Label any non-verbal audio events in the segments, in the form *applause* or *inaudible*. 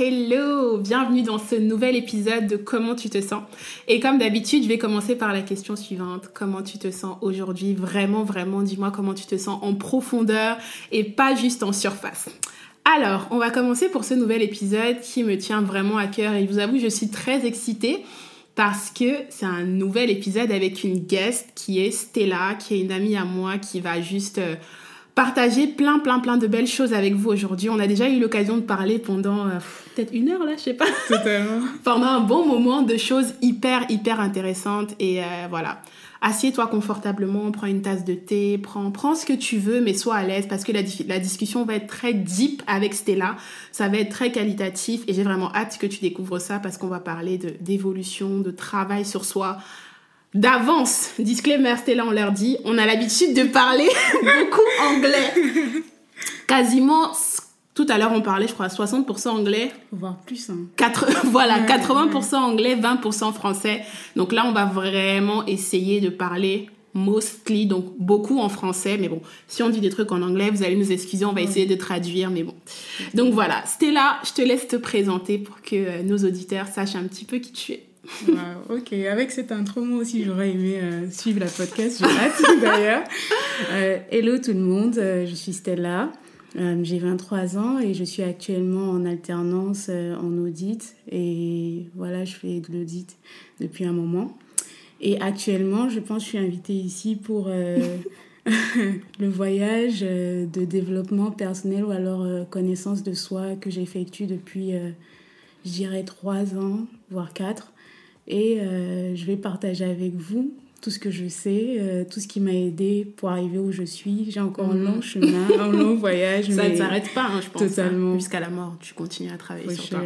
Hello, Bienvenue dans ce nouvel épisode de Comment tu te sens. Et comme d'habitude, je vais commencer par la question suivante. Comment tu te sens aujourd'hui? Vraiment, vraiment, dis-moi comment tu te sens en profondeur et pas juste en surface. Alors, on va commencer pour ce nouvel épisode qui me tient vraiment à cœur et je vous avoue, je suis très excitée parce que c'est un nouvel épisode avec une guest qui est Stella, qui est une amie à moi qui va juste... Euh, partager plein, plein, plein de belles choses avec vous aujourd'hui. On a déjà eu l'occasion de parler pendant euh, peut-être une heure là, je sais pas. Totalement. *laughs* pendant un bon moment de choses hyper, hyper intéressantes. Et euh, voilà. Assieds-toi confortablement, prends une tasse de thé, prends, prends ce que tu veux, mais sois à l'aise parce que la, la discussion va être très deep avec Stella. Ça va être très qualitatif et j'ai vraiment hâte que tu découvres ça parce qu'on va parler d'évolution, de travail sur soi, d'avance, disclaimer, Stella, on leur dit, on a l'habitude de parler *laughs* beaucoup anglais. Quasiment, tout à l'heure on parlait, je crois, 60% anglais. Voire plus. Hein. 4, *laughs* voilà, 80% anglais, 20% français. Donc là, on va vraiment essayer de parler mostly, donc beaucoup en français, mais bon, si on dit des trucs en anglais, vous allez nous excuser, on va essayer de traduire, mais bon. Donc voilà, Stella, je te laisse te présenter pour que euh, nos auditeurs sachent un petit peu qui tu es ok, avec cette intro, moi aussi j'aurais aimé euh, suivre la podcast, j'ai hâte *laughs* d'ailleurs. Euh, hello tout le monde, je suis Stella, j'ai 23 ans et je suis actuellement en alternance en audit et voilà, je fais de l'audit depuis un moment. Et actuellement, je pense que je suis invitée ici pour *laughs* le voyage de développement personnel ou alors connaissance de soi que j'effectue depuis, je dirais, 3 ans, voire 4. Et euh, je vais partager avec vous tout ce que je sais, euh, tout ce qui m'a aidé pour arriver où je suis. J'ai encore un long mhm. chemin, un long *laughs* voyage. Ça ne s'arrête pas, hein, je pense. Hein. Totalement. Jusqu'à la mort, tu continues à travailler sur toi.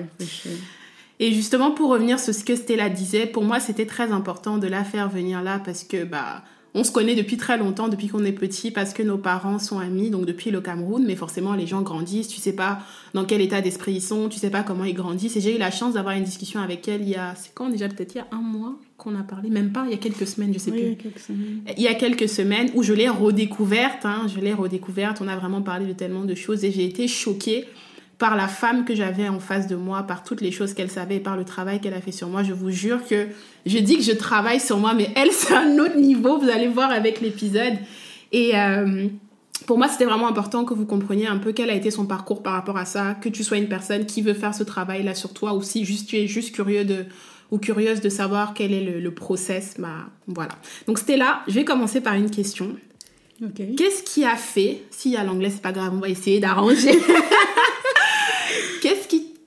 Et justement, pour revenir sur ce que Stella disait, pour moi, c'était très important de la faire venir là parce que bah, on se connaît depuis très longtemps, depuis qu'on est petit, parce que nos parents sont amis, donc depuis le Cameroun, mais forcément les gens grandissent, tu sais pas dans quel état d'esprit ils sont, tu sais pas comment ils grandissent. Et j'ai eu la chance d'avoir une discussion avec elle il y a, c'est quand déjà? Peut-être il y a un mois qu'on a parlé, même pas, il y a quelques semaines, je sais oui, plus. Il y a quelques semaines. Il y a quelques semaines où je l'ai redécouverte, hein, je l'ai redécouverte, on a vraiment parlé de tellement de choses et j'ai été choquée par la femme que j'avais en face de moi, par toutes les choses qu'elle savait, par le travail qu'elle a fait sur moi. Je vous jure que je dis que je travaille sur moi, mais elle, *laughs* c'est un autre niveau, vous allez voir avec l'épisode. Et euh, pour moi, c'était vraiment important que vous compreniez un peu quel a été son parcours par rapport à ça, que tu sois une personne qui veut faire ce travail-là sur toi, ou si juste, tu es juste curieux de ou curieuse de savoir quel est le, process, bah voilà. Donc c'était là, je vais commencer par une question. Qu'est-ce qui a fait, s'il y a l'anglais, c'est pas grave, on va essayer d'arranger. *laughs*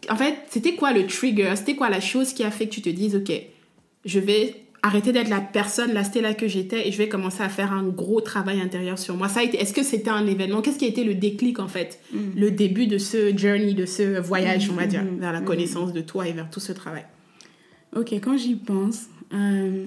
En fait, c'était quoi le trigger? C'était quoi la chose qui a fait que tu te dises, OK, je vais arrêter d'être la personne, la Stella que j'étais, et je vais commencer à faire un gros travail intérieur sur moi? Ça a été. Est-ce que c'était un événement? Qu'est-ce qui a été le déclic, en fait? Mm. Le début de ce journey, de ce voyage, on va dire, mm. vers la mm. connaissance de toi et vers tout ce travail Ok, quand j'y pense, euh,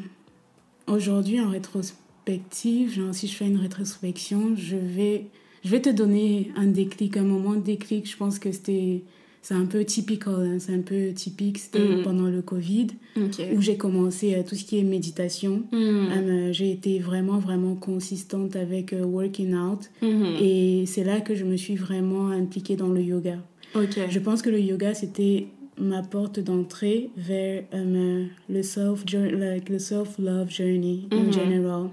aujourd'hui, en rétrospective, genre, si je fais une rétrospection, je vais, je vais te donner un déclic, un moment de déclic. Je pense que c'était c'est un peu typical, hein, c'est un peu typique. C'était mm. pendant le Covid où j'ai commencé euh, tout ce qui est méditation. Mm. Euh, j'ai été vraiment, vraiment consistante avec euh, working out. Mm-hmm. Et c'est là que je me suis vraiment impliquée dans le yoga. Je pense que le yoga, c'était ma porte d'entrée vers le self-love le self journey en mm-hmm. general.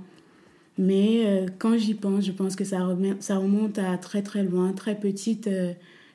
Mais quand j'y pense, je pense que ça, remonte, ça remonte à très, très loin, très petite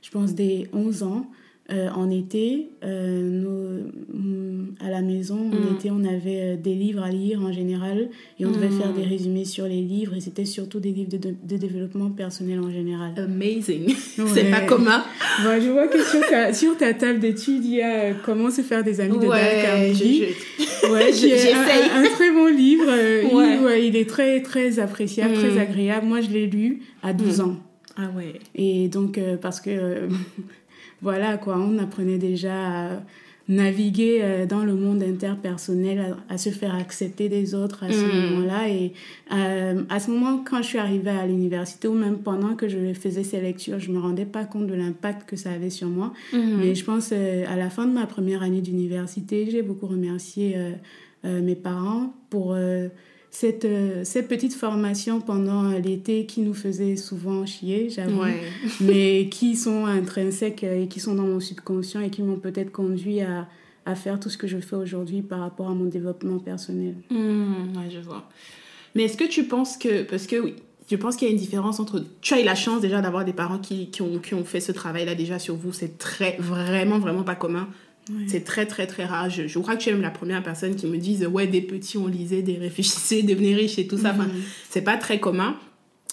je pense, des 11 ans, euh, en été, euh, mm, à la maison, en Mm. été, on avait euh, des livres à lire en général et on devait Mm. faire des résumés sur les livres et c'était surtout des livres de, de- de développement personnel en général. Amazing. *laughs* C'est pas commun. Bon, je vois que sur ta, sur ta table d'études, il y a Comment se faire des amis de Ouais, Carnegie. je- Ouais, *laughs* qui est un, un très bon livre. Ouais. il, ouais, il est très, très appréciable, Mm. très agréable. Moi, je l'ai lu à 12 Mm. ans. Ah ouais. Et donc, euh, parce que, euh, *laughs* voilà, quoi, on apprenait déjà à naviguer euh, dans le monde interpersonnel, à, à se faire accepter des autres à ce Mm. moment-là. Et euh, à ce moment, quand je suis arrivée à l'université, ou même pendant que je faisais ces lectures, je me rendais pas compte de l'impact que ça avait sur moi. Mhm. Mais je pense, à la fin de ma première année d'université, j'ai beaucoup remercié mes parents pour cette, euh, cette petite formation pendant l'été qui nous faisait souvent chier, j'avoue, Ouais. *laughs* mais qui sont intrinsèques et qui sont dans mon subconscient et qui m'ont peut-être conduit à, à faire tout ce que je fais aujourd'hui par rapport à mon développement personnel. Hmm, ouais, je vois. Mais est-ce que tu penses que. Parce que oui, je pense qu'il y a une différence entre. Tu as eu la chance déjà d'avoir des parents qui, qui, ont, qui ont fait ce travail-là déjà sur vous. C'est très, vraiment, vraiment pas commun. C'est très, très, très rare. Je, je crois que tu es même la première personne qui me dise Ouais, des petits, on lisait, des réfléchissait, *laughs* devenez riches et tout ça. Enfin, Mhm. c'est pas très commun.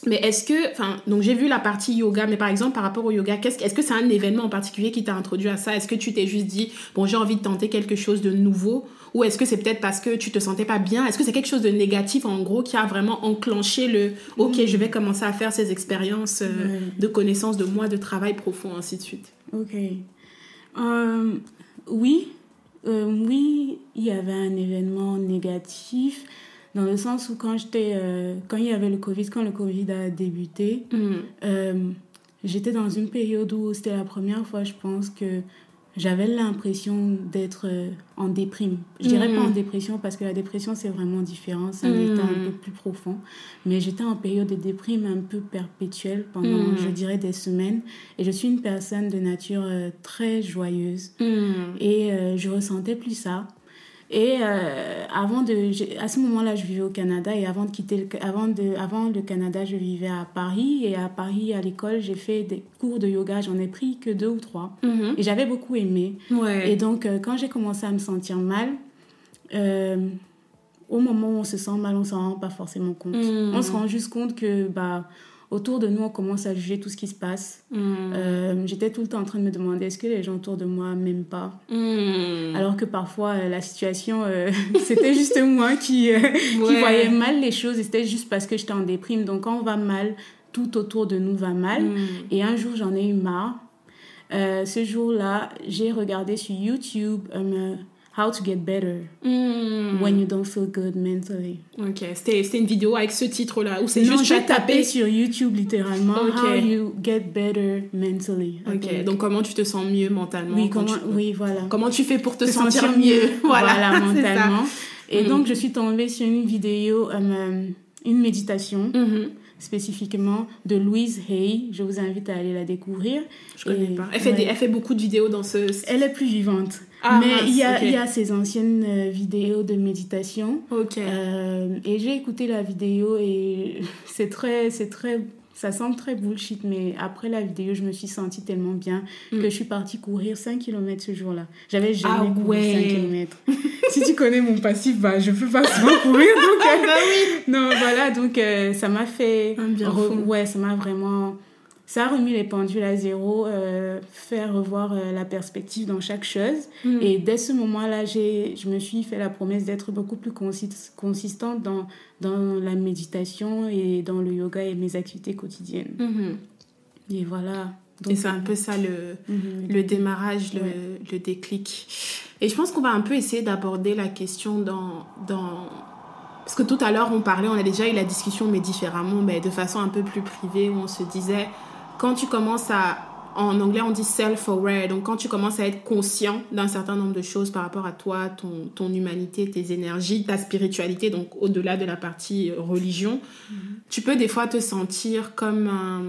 Mais est-ce que, enfin, donc j'ai vu la partie yoga, mais par exemple par rapport au yoga, qu'est-ce, est-ce que c'est un événement en particulier qui t'a introduit à ça? Est-ce que tu t'es juste dit, bon, j'ai envie de tenter quelque chose de nouveau? Ou est-ce que c'est peut-être parce que tu te sentais pas bien? Est-ce que c'est quelque chose de négatif en gros qui a vraiment enclenché le, ok, je vais commencer à faire ces expériences euh, de connaissance de moi, de travail profond, ainsi de suite? Ok. Euh, oui, euh, oui, il y avait un événement négatif dans le sens où quand j'étais, euh, quand il y avait le Covid, quand le Covid a débuté, euh, j'étais dans une période où c'était la première fois, je pense, que j'avais l'impression d'être euh, en déprime. Je dirais pas en Mhm. dépression parce que la dépression c'est vraiment différent, c'est un Mhm. état un peu plus profond. Mais j'étais en période de déprime un peu perpétuelle pendant, Mhm. je dirais, des semaines. Et je suis une personne de nature euh, très joyeuse. Et euh, je ressentais plus ça. Et euh, avant de, à ce moment-là, je vivais au Canada et avant de quitter, le, avant de, avant le Canada, je vivais à Paris et à Paris, à l'école, j'ai fait des cours de yoga. J'en ai pris que deux ou trois Mhm. et j'avais beaucoup aimé. Ouais. Et donc, euh, quand j'ai commencé à me sentir mal, euh, au moment où on se sent mal, on s'en rend pas forcément compte. Mhm. On se rend juste compte que bah autour de nous, on commence à juger tout ce qui se passe. Hmm. Euh, J'étais tout le temps en train de me demander est-ce que les gens autour de moi m'aiment pas? Hmm. alors que parfois euh, la situation euh, *laughs* c'était juste moi qui, voyais mal les choses et c'était juste parce que j'étais en déprime donc quand on va mal tout autour de nous va mal Hmm. et un jour j'en ai eu marre ce jour-là j'ai regardé sur YouTube How to get better Hmm. when you don't feel good mentally Ok, c'était une vidéo avec ce titre-là, où c'est juste j'ai tapé sur YouTube littéralement Ok. How you get better mentally Ok, donc comment tu te sens mieux mentalement oui comment tu- oui voilà Comment tu fais pour te, te sentir, mieux? *laughs* voilà, Voilà, *laughs* ça. mentalement. Et Mhm. donc, je suis tombée sur une vidéo, euh, une méditation Mhm. Spécifiquement de Louise Hay. Je vous invite à aller la découvrir. Je connais Et- pas. Elle fait, ouais. des, elle fait beaucoup de vidéos dans ce... Elle est plus vivante. Ah, Mais mince, il, y a, ok. il y a ses anciennes euh, vidéos de méditation. Ok. Euh, et j'ai écouté la vidéo et *laughs* c'est très, c'est très, ça semble très bullshit, mais après la vidéo, je me suis sentie tellement bien Mm. que je suis partie courir 5 km ce jour-là. J'avais jamais Ah couru ouais. 5 km. *laughs* si tu connais mon passif, bah, je peux pas souvent *laughs* courir. Donc, Ah euh, bah oui non, voilà, donc euh, ça m'a fait. Un bien re-. Ouais, ça m'a vraiment. Ça a remis les pendules à zéro, euh, faire revoir euh, la perspective dans chaque chose. Mm. Et dès ce moment-là, je me suis fait la promesse d'être beaucoup plus consis- consistante dans, dans la méditation et dans le yoga et mes activités quotidiennes. Mhm. Et voilà. Et c'est un peu ça le, Mhm. le démarrage, le, Ouais. le déclic. Et je pense qu'on va un peu essayer d'aborder la question dans, dans... Parce que tout à l'heure, on parlait, on a déjà eu la discussion, mais différemment, mais de façon un peu plus privée, où on se disait, quand tu commences à... En anglais, on dit self-aware. Donc, quand tu commences à être conscient d'un certain nombre de choses par rapport à toi, ton, ton humanité, tes énergies, ta spiritualité, donc au-delà de la partie euh, religion, tu peux des fois te sentir comme un...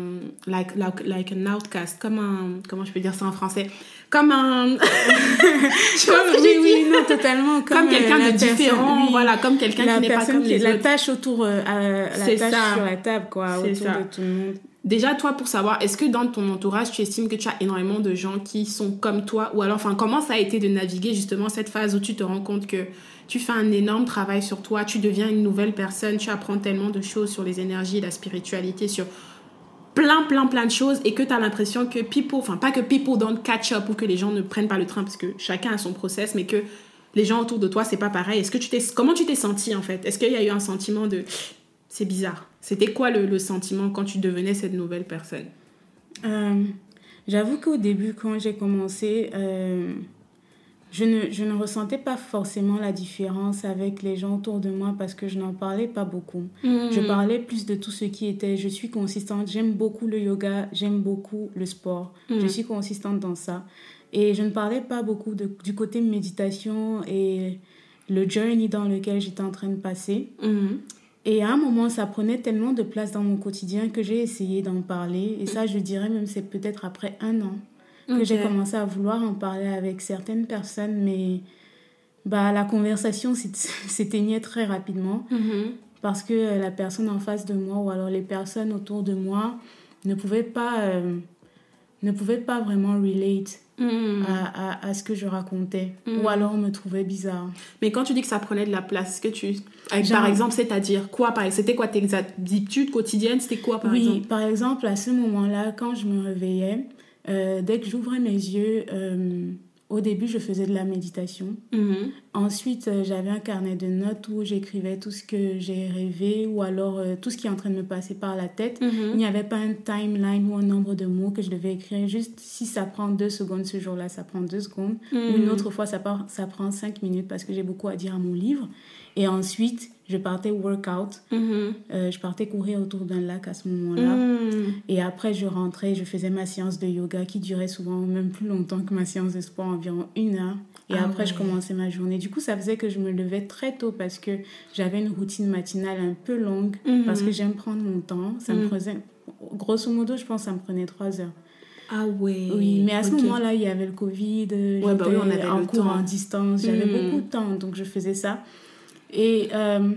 Like, like, like an outcast, comme un... Comment je peux dire ça en français? Comme un... *laughs* Je Comme, oui, oui, non, totalement. Comme, Comme, euh, quelqu'un de différent, oui. voilà, comme quelqu'un qui n'est pas comme qui les la autres. tâche autour euh, la C'est tâche ça. sur la table quoi C'est autour ça. de tout le monde déjà, toi, pour savoir, est-ce que dans ton entourage, tu estimes que tu as énormément de gens qui sont comme toi? Ou alors, enfin, comment ça a été de naviguer justement cette phase où tu te rends compte que tu fais un énorme travail sur toi, tu deviens une nouvelle personne, tu apprends tellement de choses sur les énergies, la spiritualité, sur plein, plein, plein de choses et que tu as l'impression que people, enfin pas que people don't catch up ou que les gens ne prennent pas le train parce que chacun a son process, mais que les gens autour de toi, c'est pas pareil. Est-ce que tu comment tu t'es senti en fait? Est-ce qu'il y a eu un sentiment de c'est bizarre C'était quoi le, sentiment quand tu devenais cette nouvelle personne? Euh, J'avoue qu'au début, quand j'ai commencé, euh, je ne, je ne ressentais pas forcément la différence avec les gens autour de moi parce que je n'en parlais pas beaucoup. Mm. Je parlais plus de tout ce qui était, je suis consistante, j'aime beaucoup le yoga, j'aime beaucoup le sport, mm. je suis consistante dans ça. Et je ne parlais pas beaucoup de, du côté méditation et le journey dans lequel j'étais en train de passer. Mm. Et à un moment, ça prenait tellement de place dans mon quotidien que j'ai essayé d'en parler. Et ça, je dirais même, c'est peut-être après un an que j'ai commencé à vouloir en parler avec certaines personnes, mais bah, la conversation *laughs* s'éteignait très rapidement mm-hmm. parce que euh, la personne en face de moi ou alors les personnes autour de moi ne pouvaient pas, euh, ne pouvaient pas vraiment relate. Mm-hmm. À, à, à, ce que je racontais. Ou mm-hmm. alors on me trouvait bizarre. Mais quand tu dis que ça prenait de la place, que tu... par exemple, c'est-à-dire quoi C'était quoi tes habitudes quotidiennes? C'était quoi par exemple? Oui, par exemple, à ce moment-là, quand je me réveillais, euh, dès que j'ouvrais mes yeux, euh, au début, je faisais de la méditation. Mhm. Ensuite, euh, j'avais un carnet de notes où j'écrivais tout ce que j'ai rêvé ou alors tout ce qui est en train de me passer par la tête. Mhm. Il n'y avait pas un timeline ou un nombre de mots que je devais écrire. Juste si ça prend deux secondes ce jour-là, ça prend deux secondes. Ou une mhm. autre fois, ça, ça prend cinq minutes parce que j'ai beaucoup à dire à mon livre. Et ensuite, je partais workout. Mm je partais courir autour d'un lac à ce moment-là. Mm. Et après, je rentrais, je faisais ma séance de yoga qui durait souvent même plus longtemps que ma séance de sport, environ une heure. Et ah après, je commençais ma journée. Du coup, ça faisait que je me levais très tôt parce que j'avais une routine matinale un peu longue parce que j'aime prendre mon temps. Ça me prenait, grosso modo, je pense que ça me prenait trois heures. Ah ouais. Oui, mais à ce moment-là, il y avait le Covid. Ouais, bah oui, on avait en cours en distance. J'avais beaucoup de temps, donc je faisais ça. Et euh,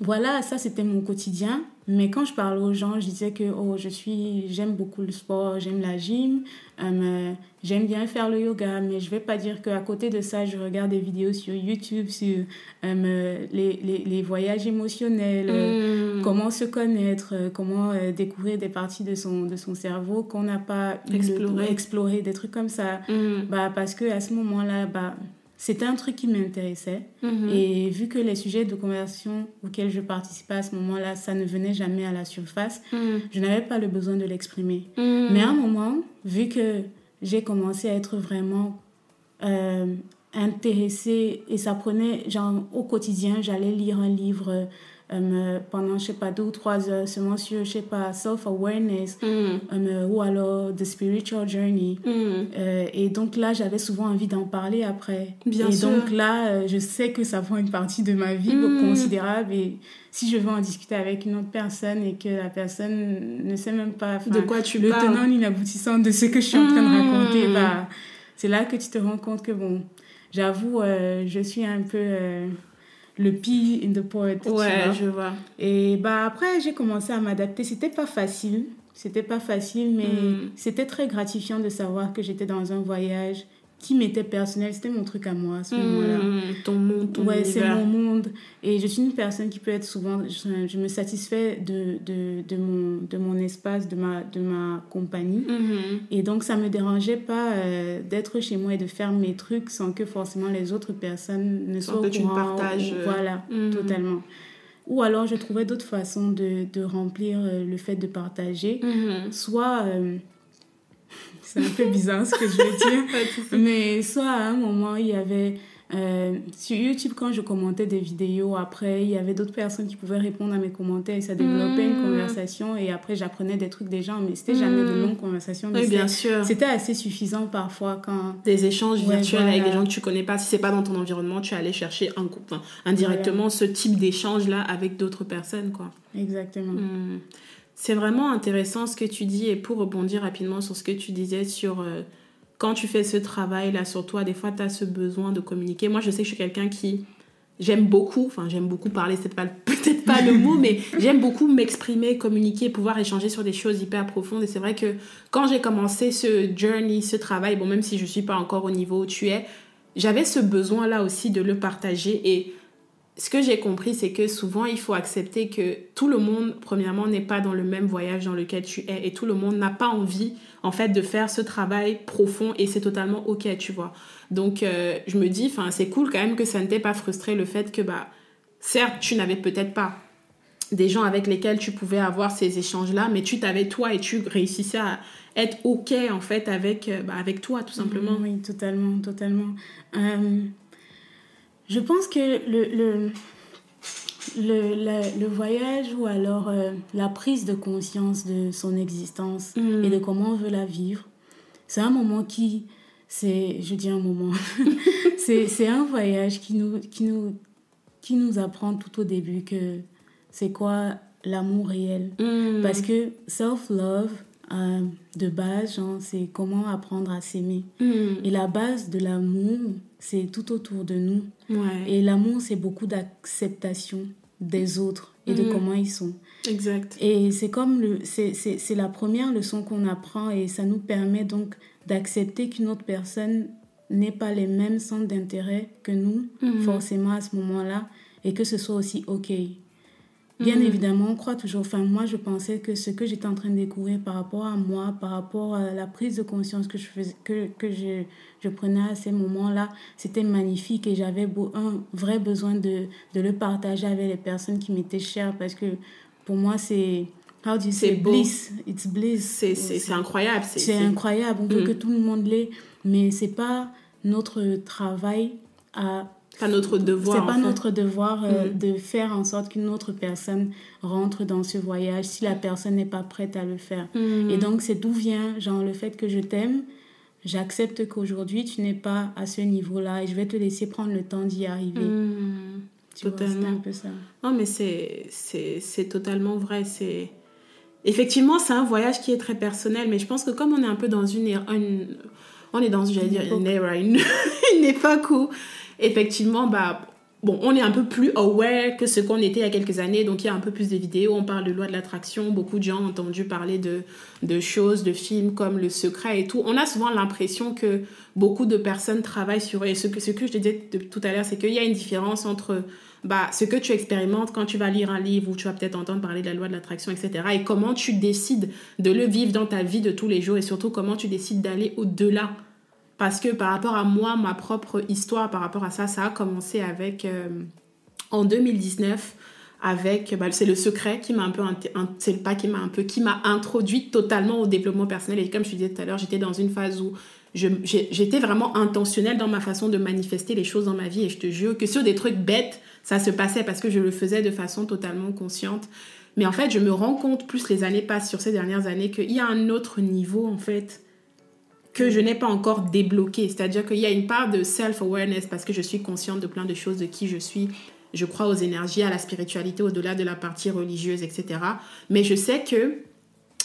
voilà, ça c'était mon quotidien. Mais quand je parle aux gens, je disais que oh, je suis, j'aime beaucoup le sport, j'aime la gym, euh, j'aime bien faire le yoga, mais je vais pas dire qu'à côté de ça, je regarde des vidéos sur YouTube sur euh, les, les, les, voyages émotionnels, mm. comment se connaître, comment découvrir des parties de son, de son cerveau qu'on n'a pas exploré. des trucs comme ça. Mm. Bah, parce que à ce moment-là, bah, c'était un truc qui m'intéressait. Mhm. Et vu que les sujets de conversation auxquels je participais à ce moment-là, ça ne venait jamais à la surface, mhm. je n'avais pas le besoin de l'exprimer. Mhm. Mais à un moment, vu que j'ai commencé à être vraiment euh, intéressée, et ça prenait, genre, au quotidien, j'allais lire un livre euh, pendant, je sais pas, deux ou trois heures seulement sur, je sais pas, self-awareness mm. euh, ou alors the spiritual journey. Mm. Euh, et donc là, j'avais souvent envie d'en parler après. Bien et donc là, je sais que ça prend une partie de ma vie mm. considérable et si je veux en discuter avec une autre personne et que la personne ne sait même pas de quoi tu le parles. tenant ni l'aboutissant de ce que je suis en train de raconter, bah, c'est là que tu te rends compte que bon, j'avoue, je suis un peu le pea in the pot. Ouais, je vois. Et bah après, j'ai commencé à m'adapter. C'était pas facile. C'était pas facile, mais hmm. c'était très gratifiant de savoir que j'étais dans un voyage qui m'était personnel, c'était mon truc à moi à ce moment-là. Hmm, ton monde, ton Ouais, c'est mon monde. Et je suis une personne qui peut être souvent... Je, me satisfais de, de, de, mon, de mon espace, de ma, de ma compagnie. Hmm. Et donc, ça me dérangeait pas euh, d'être chez moi et de faire mes trucs sans que forcément les autres personnes ne soient au courant. partages. Euh, voilà, totalement. Ou alors, je trouvais d'autres façons de, de, remplir euh, le fait de partager. Soit c'est un peu bizarre ce que je vais dire. *laughs* Mais soit à un moment, il y avait... Euh, sur YouTube, quand je commentais des vidéos, après, il y avait d'autres personnes qui pouvaient répondre à mes commentaires et ça développait une mmh. conversation. Et après, j'apprenais des trucs des gens, mais c'était jamais de mmh. longues conversations. Oui, bien sûr. C'était assez suffisant parfois quand. Des échanges virtuels avec des gens que tu connais pas. Si c'est pas dans ton environnement, tu allais chercher un, enfin, indirectement ce type d'échange-là avec d'autres personnes, quoi. Exactement. Mmh. C'est vraiment intéressant ce que tu dis et pour rebondir rapidement sur ce que tu disais sur euh, quand tu fais ce travail-là sur toi, des fois tu as ce besoin de communiquer. Moi, je sais que je suis quelqu'un qui j'aime beaucoup, enfin j'aime beaucoup parler, c'est *laughs* peut-être pas le mot, mais j'aime beaucoup m'exprimer, communiquer, pouvoir échanger sur des choses hyper profondes. Et c'est vrai que quand j'ai commencé ce journey, ce travail, bon même si je suis pas encore au niveau où tu es, j'avais ce besoin là aussi de le partager et ce que j'ai compris, c'est que souvent, il faut accepter que tout le monde, premièrement, n'est pas dans le même voyage dans lequel tu es et tout le monde n'a pas envie, en fait, de faire ce travail profond et c'est totalement OK, tu vois. Donc, euh, je me dis, enfin, c'est cool quand même que ça ne t'ait pas frustré le fait que, bah, certes, tu n'avais peut-être pas des gens avec lesquels tu pouvais avoir ces échanges-là, mais tu t'avais toi et tu réussissais à être OK, en fait, avec, euh, bah, toi, tout simplement. Oui, totalement, totalement. Euh, je pense que le, le, le, le voyage ou alors euh, la prise de conscience de son existence Mm. et de comment on veut la vivre, c'est un moment qui, c'est, je dis un moment, *laughs* c'est, c'est un voyage qui nous, qui, nous, qui nous apprend tout au début que c'est quoi l'amour réel. Mm. Parce que self-love, euh, de base, c'est comment apprendre à s'aimer. Mm. Et la base de l'amour, c'est tout autour de nous. Ouais, Et l'amour, c'est beaucoup d'acceptation des autres et de Mhm. comment ils sont. exact. Et c'est comme le, c'est, c'est, c'est la première leçon qu'on apprend et ça nous permet donc d'accepter qu'une autre personne n'ait pas les mêmes centres d'intérêt que nous, Mhm. forcément à ce moment-là, et que ce soit aussi OK. Bien Mhm. évidemment, on croit toujours, enfin moi je pensais que ce que j'étais en train de découvrir par rapport à moi, par rapport à la prise de conscience que je, faisais, que, que je, je prenais à ces moments-là, c'était magnifique et j'avais un vrai besoin de, de le partager avec les personnes qui m'étaient chères parce que pour moi c'est, C'est bliss, it's bliss. C'est incroyable. C'est incroyable, on veut Mhm. que tout le monde l'ait, mais c'est pas notre travail à pas notre devoir. c'est pas fait. notre devoir euh, Mhm. de faire en sorte qu'une autre personne rentre dans ce voyage si la personne n'est pas prête à le faire. Mhm. Et donc, c'est d'où vient, genre, le fait que je t'aime? J'accepte qu'aujourd'hui, tu n'es pas à ce niveau-là et je vais te laisser prendre le temps d'y arriver. Tu vois, totalement. un peu ça. Non, mais c'est totalement vrai. C'est Effectivement, c'est un voyage qui est très personnel, mais je pense que comme on est un peu dans une... une- on est dans, j'allais dire, une era, une, *laughs* une époque où, effectivement, bah, on est un peu plus aware que ce qu'on était il y a quelques années, donc il y a un peu plus de vidéos, on parle de loi de l'attraction, beaucoup de gens ont entendu parler de, choses, de films comme Le Secret et tout. On a souvent l'impression que beaucoup de personnes travaillent sur... Et ce que, ce que je te disais tout à l'heure, c'est qu'il y a une différence entre bah, ce que tu expérimentes quand tu vas lire un livre ou tu vas peut-être entendre parler de la loi de l'attraction, etc. Et comment tu décides de le vivre dans ta vie de tous les jours et surtout comment tu décides d'aller au-delà. Parce que par rapport à moi, ma propre histoire par rapport à ça, ça a commencé avec euh, en 2019 avec bah, c'est le secret qui m'a un peu c'est le qui m'a un peu qui m'a introduit totalement au développement personnel. Et comme je te disais tout à l'heure j'étais dans une phase où j'étais vraiment intentionnelle dans ma façon de manifester les choses dans ma vie. Et je te jure que sur des trucs bêtes ça se passait parce que je le faisais de façon totalement consciente. Mais en fait je me rends compte plus les années passent sur ces dernières années qu'il y a un autre niveau en fait que je n'ai pas encore débloqué. C'est-à-dire qu'il y a une part de self-awareness parce que je suis consciente de plein de choses, de qui je suis. Je crois aux énergies, à la spiritualité, au-delà de la partie religieuse, etc. Mais je sais que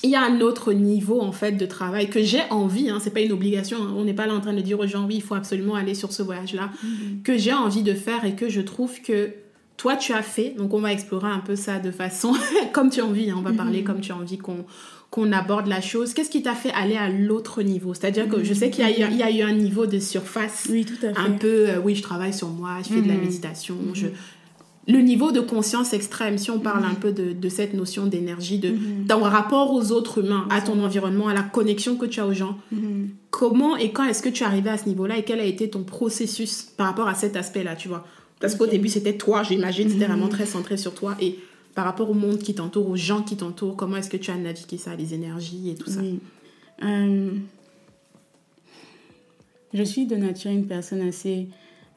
il y a un autre niveau en fait de travail que j'ai envie, hein, c'est pas une obligation, hein. on n'est pas là en train de dire aux gens oui il faut absolument aller sur ce voyage-là, que j'ai envie de faire et que je trouve que toi tu as fait, donc on va explorer un peu ça de façon *laughs* comme tu as envie, hein. on va parler comme tu as envie qu'on qu'on aborde la chose. Qu'est-ce qui t'a fait aller à l'autre niveau? C'est-à-dire que je sais qu'il y, a eu- il y a eu un niveau de surface, Oui, tout à fait. un peu, euh, oui, je travaille sur moi, je fais de la Mhm. méditation, je... Le niveau de conscience extrême, si on parle un peu de, de cette notion d'énergie, de Mhm. ton rapport aux autres humains, à ton environnement, à la connexion que tu as aux gens, Mhm. comment et quand est-ce que tu es arrivé à ce niveau-là et quel a été ton processus par rapport à cet aspect-là, tu vois? Parce qu'au début, c'était toi, j'imagine, c'était Mhm. vraiment très centré sur toi. Et par rapport au monde qui t'entoure, aux gens qui t'entourent, comment est-ce que tu as navigué ça, les énergies et tout ça? Oui. Euh, je suis de nature une personne assez,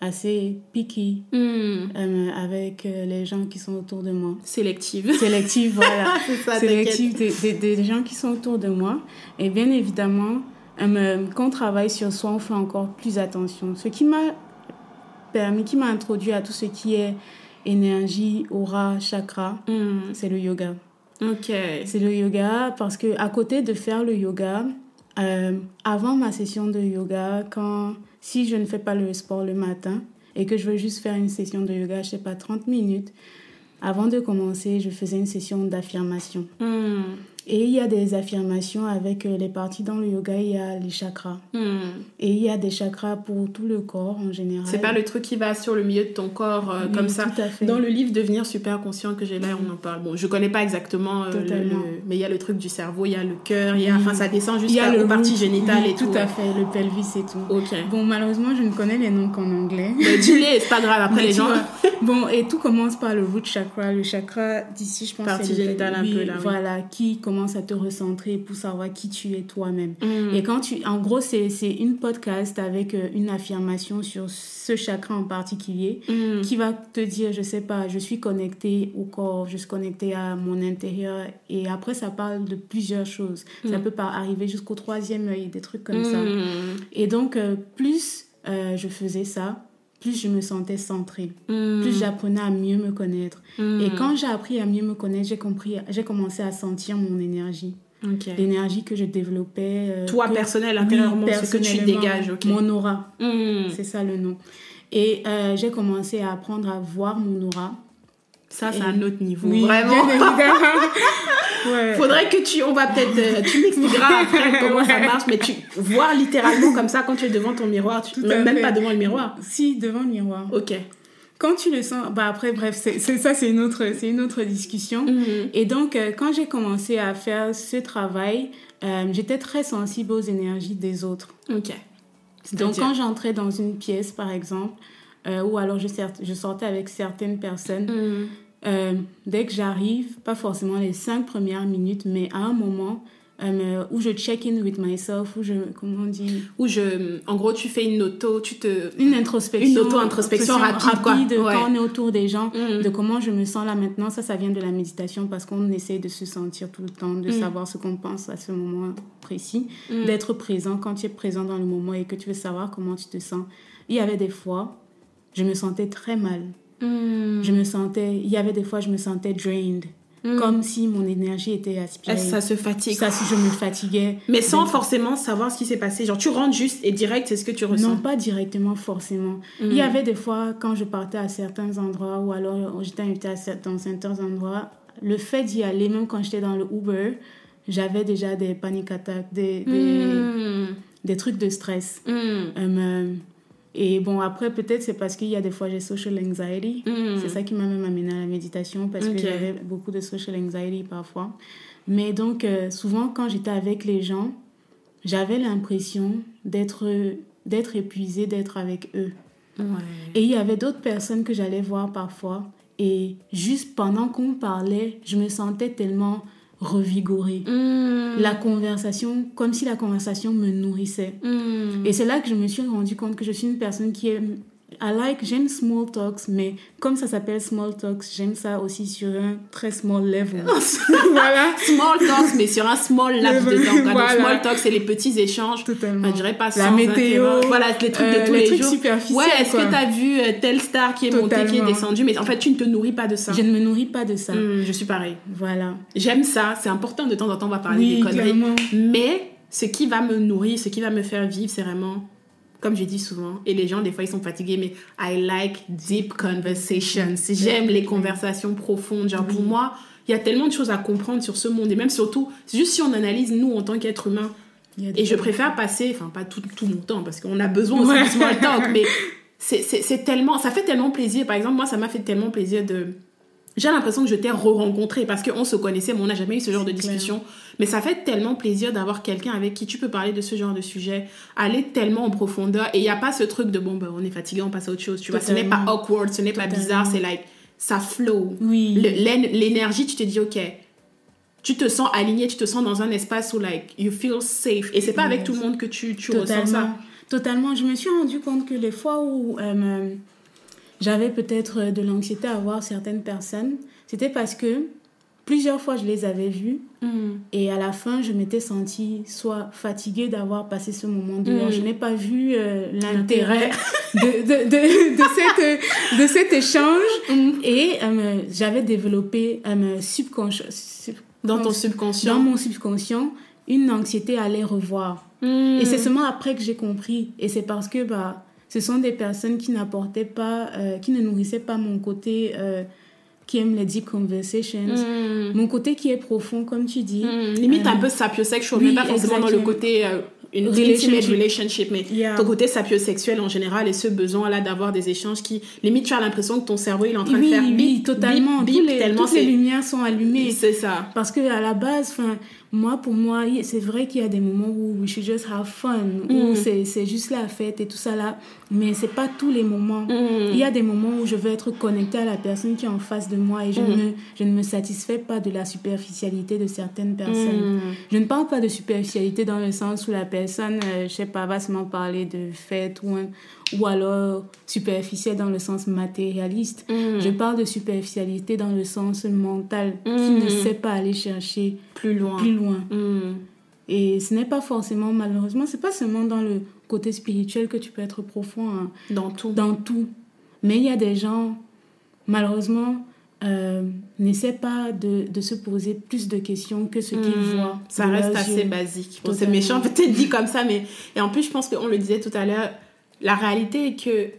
assez picky Hmm, euh, avec euh, les gens qui sont autour de moi. Sélective. Sélective, *laughs* voilà. Ça, Sélective des, des, des gens qui sont autour de moi. Et bien évidemment, euh, quand on travaille sur soi, on fait encore plus attention. Ce qui m'a permis, qui m'a introduit à tout ce qui est énergie, aura, chakra. Hmm, c'est le yoga. Ok. C'est le yoga parce que à côté de faire le yoga, euh, avant ma session de yoga, quand si je ne fais pas le sport le matin et que je veux juste faire une session de yoga, je sais pas, 30 minutes, avant de commencer, je faisais une session d'affirmation. Hmm. Et il y a des affirmations avec euh, les parties dans le yoga, il y a les chakras. Hmm. Et il y a des chakras pour tout le corps en général. C'est pas le truc qui va sur le milieu de ton corps euh, Oui, comme ça. tout à fait. Dans le livre Devenir super conscient que j'ai là, on en parle. Bon, je connais pas exactement, euh, le- mais il y a le truc du cerveau, il y a le cœur, il y a, enfin, ça descend jusqu'à le aux parties root. génitales Oui, et tout. Tout à fait, le pelvis et tout. Ok. Bon, malheureusement, je ne connais les noms qu'en anglais. Mais dis-les, c'est pas grave. Après, Mais les tu gens. vois, bon, et tout commence par le root chakra. Le chakra d'ici, je pense. Partie génitale un oui, peu, là. Voilà, qui commence à te recentrer pour savoir qui tu es toi-même. Hmm. Et quand tu, en gros, c'est c'est une podcast avec euh, une affirmation sur ce chakra en particulier Hmm. qui va te dire, je sais pas, je suis connecté au corps, je suis connecté à mon intérieur. Et après, ça parle de plusieurs choses. Ça Mm. peut pas arriver jusqu'au troisième œil, des trucs comme ça. Et donc, euh, plus euh, je faisais ça, plus je me sentais centrée, Hmm. plus j'apprenais à mieux me connaître. Hmm. Et quand j'ai appris à mieux me connaître, j'ai compris, j'ai commencé à sentir mon énergie, l'énergie que je développais. euh, Toi, que- personnel, intérieurement, ce que tu dégages. Mon aura, Hmm. c'est ça le nom. Et euh, j'ai commencé à apprendre à voir mon aura. Ça, c'est un autre niveau. Oui, Vraiment. *laughs* Ouais. Faudrait que tu, on va peut-être, euh, tu m'expliqueras *laughs* après comment ça marche, mais tu voir littéralement comme ça quand tu es devant ton miroir, tu, même, même pas devant le miroir. Si, devant le miroir. Ok. Quand tu le sens, bah après, bref, c'est ça, c'est une autre, c'est une autre discussion. Mhm. Et donc, euh, quand j'ai commencé à faire ce travail, euh, j'étais très sensible aux énergies des autres. Ok. Donc, quand j'entrais dans une pièce, par exemple, euh, ou alors je sortais avec certaines personnes, Mhm. Euh, dès que j'arrive, pas forcément les cinq premières minutes, mais à un moment euh, où je check in with myself, où je, comment on dit, Ou je, en gros, tu fais une auto, tu te. une introspection. Une auto-introspection rapide, quoi. Ouais. quand on est autour des gens, Mhm. de comment je me sens là maintenant. Ça, ça vient de la méditation parce qu'on essaie de se sentir tout le temps, de Mhm. savoir ce qu'on pense à ce moment précis, Mhm. d'être présent quand tu es présent dans le moment et que tu veux savoir comment tu te sens. Il y avait des fois, je me sentais très mal. Mhm. Je me sentais, il y avait des fois, je me sentais drained, Mhm. comme si mon énergie était aspirée. Ça se fatigue? Ça, je me fatiguais. Mais sans Donc, forcément savoir ce qui s'est passé. Genre, tu rentres juste et direct, c'est ce que tu ressens. Non, pas directement forcément. Il y avait des fois, quand je partais à certains endroits ou alors j'étais invitée à cer- dans certains endroits, le fait d'y aller, même quand j'étais dans le Uber, j'avais déjà des panic attacks, des, des, des trucs de stress. Euh, et bon, après, peut-être c'est parce qu'il y a des fois j'ai social anxiety. Mhm. C'est ça qui m'a même amené à la méditation parce Ok. que j'avais beaucoup de social anxiety parfois. Mais donc, euh, souvent, quand j'étais avec les gens, j'avais l'impression d'être d'être épuisée, d'être avec eux. Ouais. Et il y avait d'autres personnes que j'allais voir parfois. Et juste pendant qu'on parlait, je me sentais tellement revigorée. Mhm. La conversation, comme si la conversation me nourrissait. Mhm. Et c'est là que je me suis rendu compte que je suis une personne qui aime. I like, j'aime small talks, mais comme ça s'appelle small talks, j'aime ça aussi sur un très small level. *laughs* voilà. Small talks, mais sur un small laps de temps. Voilà. Donc, small talks, c'est les petits échanges. Totalement. Enfin, je dirais pas La sans météo, intérêt. Voilà, les trucs euh, de tous les les, trucs jours. superficiels, Ouais, est-ce que t'as vu euh, telle star qui est montée, qui est Totalement. descendue? Mais en fait, tu ne te nourris pas de ça. Je ne me nourris pas de ça. Hmm, je suis pareil. Voilà. J'aime ça. C'est important de temps en temps, on va parler Oui, des conneries. clairement. Mais ce qui va me nourrir, ce qui va me faire vivre, c'est vraiment, comme je dis souvent, et les gens, des fois, ils sont fatigués, mais I like deep conversations. J'aime les conversations profondes. Genre, pour moi, il y a tellement de choses à comprendre sur ce monde. Et même surtout, c'est juste si on analyse, nous, en tant qu'êtres humains, et je préfère passer, enfin, pas tout, tout mon temps, parce qu'on a besoin aussi Ouais. de small talk, mais c'est tellement, ça fait tellement plaisir. Par exemple, moi, ça m'a fait tellement plaisir de. J'ai l'impression que je t'ai re-rencontré parce qu'on se connaissait, mais on n'a jamais eu ce genre de clair. discussion. Mais ça fait tellement plaisir d'avoir quelqu'un avec qui tu peux parler de ce genre de sujet, aller tellement en profondeur. Et il n'y a pas ce truc de bon, ben, on est fatigué, on passe à autre chose. Tu vois, ce n'est pas awkward, ce n'est pas bizarre, c'est like, ça flow. Oui. L'énergie, tu te dis, ok, tu te sens aligné, tu te sens dans un espace où, like, you feel safe. Et c'est pas avec tout le monde que tu, tu ressens ça. Totalement. Totalement. Je me suis rendu compte que les fois où euh, j'avais peut-être euh, de l'anxiété à voir certaines personnes, c'était parce que plusieurs fois je les avais vues Mm. et à la fin je m'étais sentie soit fatiguée d'avoir passé ce moment dehors. Mm. Je n'ai pas vu euh, l'intérêt *laughs* de, de, de, de, cette, de cet échange Mm. et euh, j'avais développé un subconscient. Dans ton dans subconscient. mon subconscient une anxiété à les revoir. Mm. Et c'est seulement après que j'ai compris. Et c'est parce que bah, ce sont des personnes qui n'apportaient pas, euh, qui ne nourrissaient pas mon côté euh, qui aime les deep conversations, Mm. mon côté qui est profond, comme tu dis. Mm. Limite Euh, un peu sapiosexual, oui, mais pas forcément dans le côté une Relationship. mais Yeah. ton côté sapiosexuel en général et ce besoin-là d'avoir des échanges qui, limite, tu as l'impression que ton cerveau il est en train Oui, de faire oui, bip, totalement. bip, Tous bip, les, tellement toutes les lumières sont allumées. c'est ça. Parce que à la base, enfin, moi, pour moi, c'est vrai qu'il y a des moments où we should just have fun, où Mm. c'est c'est juste la fête et tout ça là, mais c'est pas tous les moments. Mm. Il y a des moments où je veux être connectée à la personne qui est en face de moi et je, Mm. ne, je ne me satisfais pas de la superficialité de certaines personnes. Mm. Je ne parle pas de superficialité dans le sens où la personne, euh, je sais pas, va seulement parler de fête ou, un- ou alors superficielle dans le sens matérialiste. Mm. Je parle de superficialité dans le sens mental, qui Mm. ne sait pas aller chercher plus loin. plus loin. Mm. Et ce n'est pas forcément, malheureusement, c'est pas seulement dans le côté spirituel que tu peux être profond hein, Dans tout. dans tout. Mais il y a des gens, malheureusement, euh, n'essaient pas de, de se poser plus de questions que ce qu'ils voient. Ça reste assez yeux. basique. Bon, c'est méchant, peut-être dit comme ça, mais. Et en plus, je pense qu'on le disait tout à l'heure, la réalité est que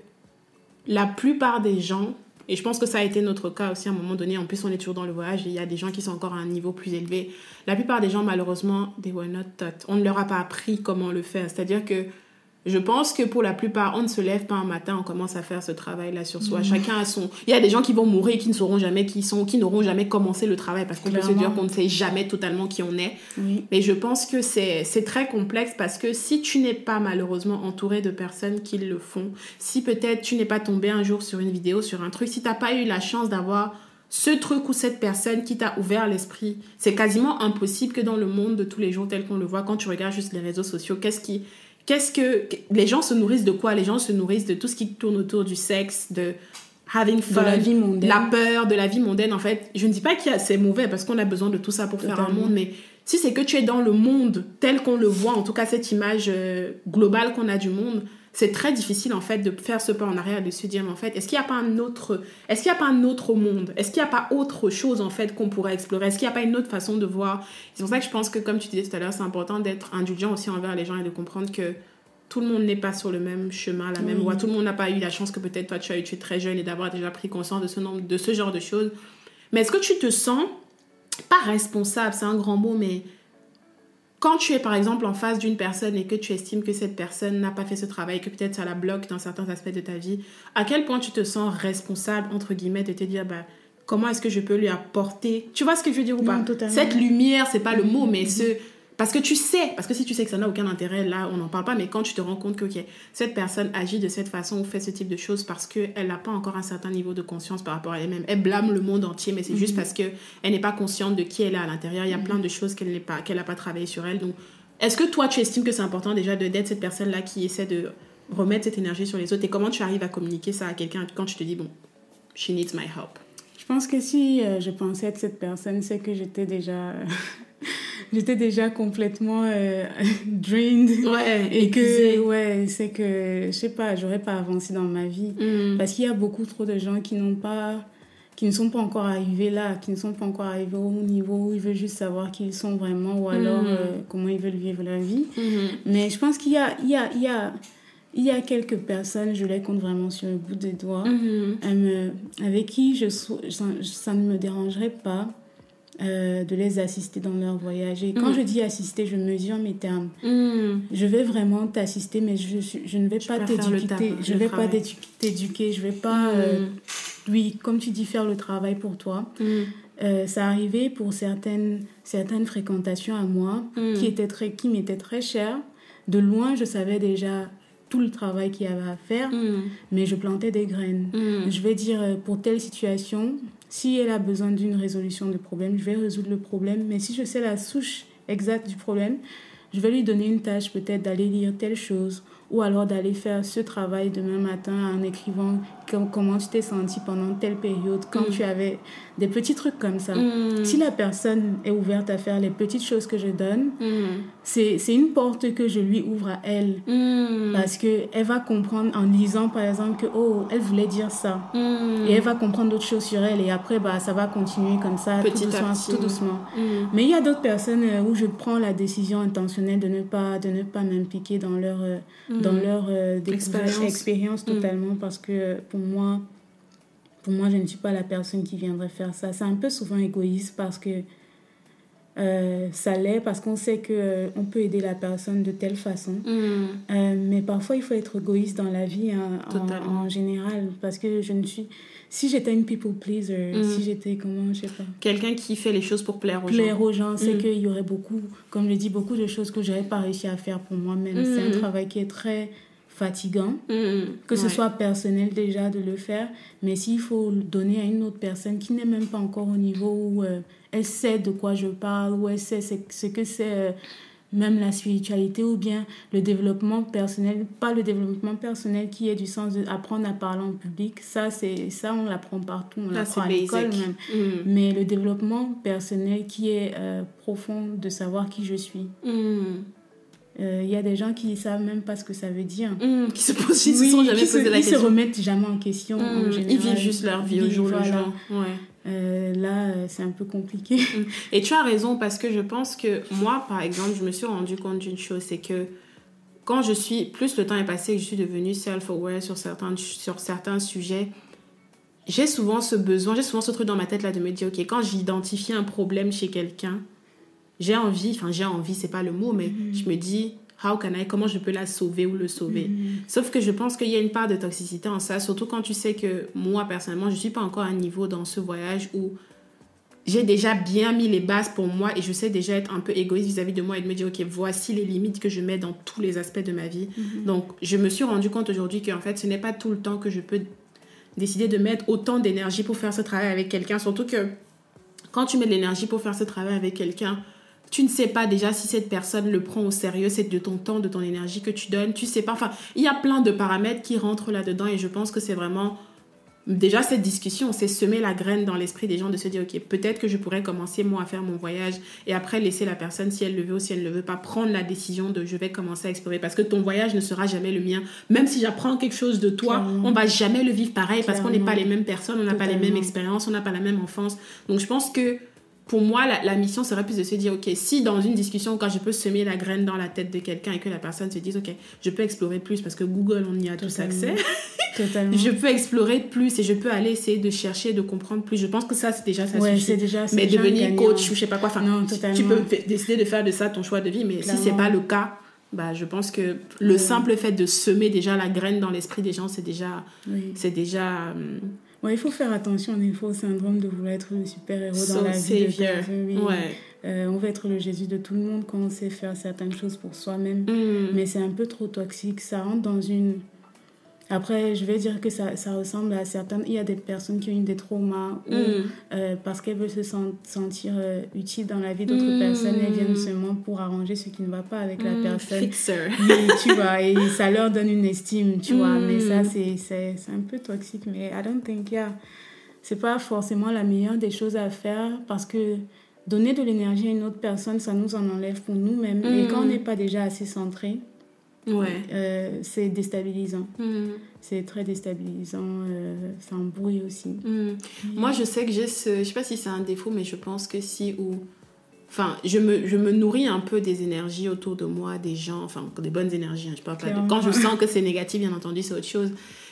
la plupart des gens, et je pense que ça a été notre cas aussi à un moment donné, en plus, on est toujours dans le voyage et il y a des gens qui sont encore à un niveau plus élevé. La plupart des gens, malheureusement, they were not taught. On ne leur a pas appris comment le faire. C'est-à-dire que. Je pense que pour la plupart, on ne se lève pas un matin, on commence à faire ce travail-là sur soi. Chacun a son. Il y a des gens qui vont mourir et qui ne sauront jamais qui sont, qui n'auront jamais commencé le travail parce qu'on peut se dire qu'on ne sait jamais totalement qui on est. Oui. Mais je pense que c'est c'est très complexe parce que si tu n'es pas malheureusement entouré de personnes qui le font, si peut-être tu n'es pas tombé un jour sur une vidéo, sur un truc, si tu n'as pas eu la chance d'avoir ce truc ou cette personne qui t'a ouvert l'esprit, c'est quasiment impossible que dans le monde de tous les jours tel qu'on le voit, quand tu regardes juste les réseaux sociaux, qu'est-ce qui... Qu'est-ce que... Les gens se nourrissent de quoi? Les gens se nourrissent de tout ce qui tourne autour du sexe, de having fun, De la vie mondaine. la peur, de la vie mondaine, en fait. Je ne dis pas que c'est mauvais parce qu'on a besoin de tout ça pour faire un monde, mais si c'est que tu es dans le monde tel qu'on le voit, en tout cas cette image euh, globale qu'on a du monde, c'est très difficile en fait de faire ce pas en arrière et de se dire mais en fait est-ce qu'il n'y a pas un autre est-ce qu'il n'y a pas un autre monde? Est-ce qu'il n'y a pas autre chose en fait qu'on pourrait explorer? Est-ce qu'il n'y a pas une autre façon de voir? C'est pour ça que je pense que comme tu disais tout à l'heure c'est important d'être indulgent aussi envers les gens et de comprendre que tout le monde n'est pas sur le même chemin, la même voie. Tout le monde n'a pas eu la chance que peut-être toi tu as eu, tu es très jeune et d'avoir déjà pris conscience de ce, nombre, de ce genre de choses. Mais est-ce que tu te sens, pas responsable, c'est un grand mot, mais quand tu es par exemple en face d'une personne et que tu estimes que cette personne n'a pas fait ce travail, que peut-être ça la bloque dans certains aspects de ta vie, à quel point tu te sens responsable, entre guillemets, de te dire, bah, comment est-ce que je peux lui apporter, tu vois ce que je veux dire ou pas? Non. Cette lumière, c'est pas le mot, mais mhm. ce... Parce que tu sais, parce que si tu sais que ça n'a aucun intérêt, là, on n'en parle pas, mais quand tu te rends compte que, ok, cette personne agit de cette façon ou fait ce type de choses parce qu'elle n'a pas encore un certain niveau de conscience par rapport à elle-même. Elle blâme le monde entier, mais c'est juste Mhm. parce qu'elle n'est pas consciente de qui elle est à l'intérieur. Il y a plein de choses qu'elle n'est pas, n'a pas travaillé sur elle. Donc, est-ce que toi, tu estimes que c'est important déjà d'être cette personne-là qui essaie de remettre cette énergie sur les autres? Et comment tu arrives à communiquer ça à quelqu'un quand tu te dis, bon, she needs my help? Je pense que si euh, je pensais être cette personne, c'est que j'étais déjà, j'étais déjà complètement euh, *laughs* drained. Ouais, Et que, ouais, c'est que, je sais pas, j'aurais pas avancé dans ma vie. Mm. Parce qu'il y a beaucoup trop de gens qui n'ont pas, qui ne sont pas encore arrivés là, qui ne sont pas encore arrivés au niveau où ils veulent juste savoir qui ils sont vraiment ou alors Mhm. euh, comment ils veulent vivre leur vie. Mhm. Mais je pense qu'il y a, il y a, il y a, il y a quelques personnes, je les compte vraiment sur le bout des doigts, euh, me- avec qui je, ça, ça ne me dérangerait pas euh, de les assister dans leur voyage. Et quand Mhm. je dis assister, je mesure mes termes. Mhm. Je vais vraiment t'assister, mais je, ne vais pas t'éduquer. Je le vais pas travail. t'éduquer. Je vais pas, euh, Mhm. oui, comme tu dis, faire le travail pour toi. Mhm. Euh, ça arrivait pour certaines, certaines fréquentations à moi qui étaient très, qui m'étaient très chères. De loin, je savais déjà tout le travail qu'il y avait à faire, mais je plantais des graines. Je vais dire, pour telle situation, si elle a besoin d'une résolution de problème, je vais résoudre le problème. Mais si je sais la souche exacte du problème, je vais lui donner une tâche, peut-être d'aller lire telle chose, ou alors d'aller faire ce travail demain matin en écrivant com- comment tu t'es senti pendant telle période, quand Mm. tu avais des petits trucs comme ça. Mhm. Si la personne est ouverte à faire les petites choses que je donne, Mhm. c'est une porte que je lui ouvre à elle. Parce qu'elle va comprendre en lisant, par exemple, que, oh, elle voulait dire ça. Et elle va comprendre d'autres choses sur elle et après bah, ça va continuer comme ça Petit tout doucement, tout doucement. Mais il y a d'autres personnes euh, où je prends la décision intentionnelle de ne pas de ne pas m'impliquer dans leur euh, dans leur expérience. expérience totalement parce que pour moi, pour moi, je ne suis pas la personne qui viendrait faire ça. C'est un peu souvent égoïste parce que euh, ça l'est parce qu'on sait que euh, on peut aider la personne de telle façon. Mm. Euh, mais parfois, il faut être égoïste dans la vie hein, en, général. Parce que je ne suis. Si j'étais une people pleaser, mm. si j'étais comment, je sais pas. Quelqu'un qui fait les choses pour plaire aux gens. Plaire aux gens, c'est mm. qu'il y aurait beaucoup, comme je dis, beaucoup de choses que j'aurais pas réussi à faire pour moi-même. C'est un travail qui est très fatigant, que ce soit personnel déjà de le faire, mais s'il faut le donner à une autre personne qui n'est même pas encore au niveau où elle sait de quoi je parle, ou elle sait ce que c'est euh, même la spiritualité ou bien le développement personnel, pas le développement personnel qui est du sens d'apprendre à parler en public, ça, c'est ça on l'apprend partout, on l'apprend à l'école même. Mm. Mais le développement personnel qui est euh, profond de savoir qui je suis. Mm. Euh, il y a des gens qui ne savent même pas ce que ça veut dire. Mm. qui se posent, se sont jamais posé la question. Ils se remettent jamais en question. En général. Ils vivent juste leur vie au jour le jour. Ouais. Euh, là, euh, c'est un peu compliqué. Mm. Et tu as raison parce que je pense que moi, par exemple, je me suis rendu compte d'une chose, c'est que quand je suis, plus le temps est passé que je suis devenue self-aware sur certains, sur certains sujets, j'ai souvent ce besoin, j'ai souvent ce truc dans ma tête là de me dire, ok, quand j'identifie un problème chez quelqu'un, j'ai envie, enfin j'ai envie, c'est pas le mot, mais mm. je me dis, how can I, comment je peux la sauver ou le sauver? Mm. Sauf que je pense qu'il y a une part de toxicité en ça, surtout quand tu sais que moi, personnellement, je suis pas encore à un niveau dans ce voyage où j'ai déjà bien mis les bases pour moi et je sais déjà être un peu égoïste vis-à-vis de moi et de me dire, ok, voici les limites que je mets dans tous les aspects de ma vie. Mm-hmm. Donc, je me suis rendu compte aujourd'hui qu'en fait, ce n'est pas tout le temps que je peux décider de mettre autant d'énergie pour faire ce travail avec quelqu'un, surtout que quand tu mets de l'énergie pour faire ce travail avec quelqu'un, tu ne sais pas déjà si cette personne le prend au sérieux, c'est de ton temps, de ton énergie que tu donnes, tu sais pas. Enfin, il y a plein de paramètres qui rentrent là-dedans et je pense que c'est vraiment déjà cette discussion, c'est semer la graine dans l'esprit des gens de se dire ok peut-être que je pourrais commencer moi à faire mon voyage et après laisser la personne si elle le veut ou si elle ne le veut pas prendre la décision de je vais commencer à explorer. Parce que ton voyage ne sera jamais le mien. Même si j'apprends quelque chose de toi on va jamais le vivre pareil parce qu'on n'est pas les mêmes personnes on n'a pas les mêmes expériences on n'a pas la même enfance. Donc je pense que pour moi, la, mission serait plus de se dire, OK, si dans une discussion, quand je peux semer la graine dans la tête de quelqu'un et que la personne se dise, OK, je peux explorer plus parce que Google, on y a tous accès. Totalement. *laughs* je peux explorer plus et je peux aller essayer de chercher, de comprendre plus. Je pense que ça, c'est déjà ça. Ouais, c'est déjà Mais devenir coach ou je sais pas quoi, enfin, non, tu peux décider de faire de ça ton choix de vie, mais si si c'est pas le cas, bah, je pense que le simple fait de semer déjà la graine dans l'esprit des gens, c'est déjà, c'est déjà, il faut faire attention au syndrome de vouloir être le super-héros dans la vie de Ouais. Euh, on veut être le Jésus de tout le monde quand on sait faire certaines choses pour soi-même. Mm. Mais c'est un peu trop toxique. Ça rentre dans une après, je vais dire que ça, ça, ressemble à certaines. Il y a des personnes qui ont eu des traumas ou, mm. euh, parce qu'elles veulent se sentir euh, utiles dans la vie d'autres mm. personnes, elles viennent seulement pour arranger ce qui ne va pas avec la mm. personne. Fixer. tu vois, et ça leur donne une estime, tu vois. Mais ça, c'est un peu toxique. Mais I don't think, yeah. C'est pas forcément la meilleure des choses à faire parce que donner de l'énergie à une autre personne, ça nous en enlève pour nous-mêmes. Et quand on n'est pas déjà assez centré, Ouais. Euh, c'est déstabilisant. Mm. C'est très déstabilisant. Euh, ça embrouille aussi. Mm. Moi, je sais que j'ai ce. Je sais pas si c'est un défaut, mais je pense que si ou. Enfin, je me, je me nourris un peu des énergies autour de moi, des gens, enfin, des bonnes énergies. Hein, je parle pas de... Quand je sens que c'est négatif, bien entendu, c'est autre chose.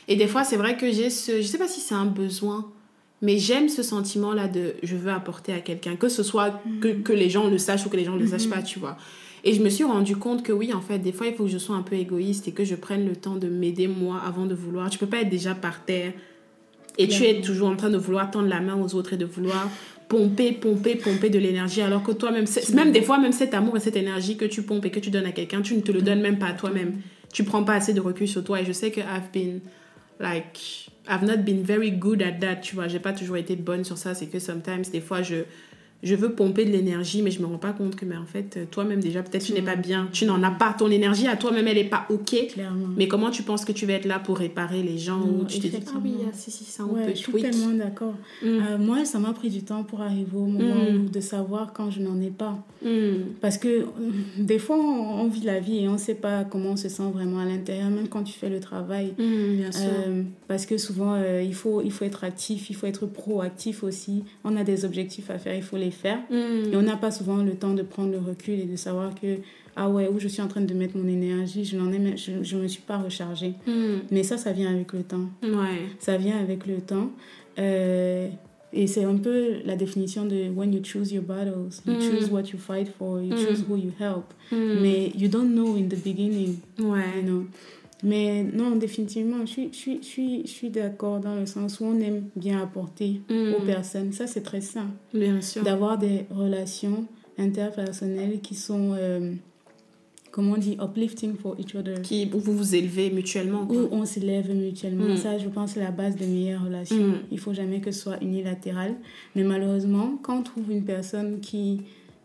Et des fois, c'est vrai que j'ai ce. Je sais pas si c'est un besoin, mais j'aime ce sentiment-là de je veux apporter à quelqu'un, que ce soit que, mm. que, les gens le sachent ou que les gens ne le sachent pas, tu vois. Et je me suis rendu compte que oui, en fait, des fois, il faut que je sois un peu égoïste et que je prenne le temps de m'aider moi avant de vouloir. Tu peux pas être déjà par terre et tu es toujours en train de vouloir tendre la main aux autres et de vouloir pomper, pomper, pomper de l'énergie alors que toi-même, même des fois, même cet amour et cette énergie que tu pompes et que tu donnes à quelqu'un, tu ne te le donnes même pas à toi-même. Tu prends pas assez de recul sur toi et je sais que I've been like I've not been very good at that, tu vois, j'ai pas toujours été bonne sur ça, c'est que sometimes des fois je je veux pomper de l'énergie, mais je me rends pas compte que, mais en fait, toi-même déjà, peut-être tu n'es pas bien. Tu n'en as pas. Ton énergie à toi-même, elle est pas OK. Clairement. Mais comment tu penses que tu vas être là pour réparer les gens ou tu te dis, ah oui, si, si, ça, on ouais, Je suis tellement d'accord. Mm. Euh, moi, ça m'a pris du temps pour arriver au moment mm. de savoir quand je n'en ai pas. Mm. Parce que euh, *laughs* des fois, on, vit la vie et on ne sait pas comment on se sent vraiment à l'intérieur, même quand tu fais le travail. bien sûr. Euh, parce que souvent, il, faut, il faut être actif, il faut être proactif aussi. On a des objectifs à faire, il faut les faire. Et on n'a pas souvent le temps de prendre le recul et de savoir que, ah ouais, où je suis en train de mettre mon énergie, je ne je, je me suis pas rechargée. Mais ça, ça vient avec le temps. Ouais. Ça vient avec le temps. Euh, et c'est un peu la définition de when you choose your battles, you choose what you fight for, you choose who you help. Mais you don't know in the beginning. Ouais. You know. Mais non, définitivement, je suis, je suis, je suis, je suis d'accord dans le sens où on aime bien apporter aux personnes. Ça, c'est très sain. Bien sûr. D'avoir des relations interpersonnelles qui sont, euh, comment on dit, uplifting for each other. Qui, où vous vous élevez mutuellement. quoi. Où on s'élève mutuellement. Mm. Ça, je pense, c'est la base de meilleures relations. Mm. Il faut jamais que ce soit unilatéral. Mais malheureusement, quand on trouve une personne qui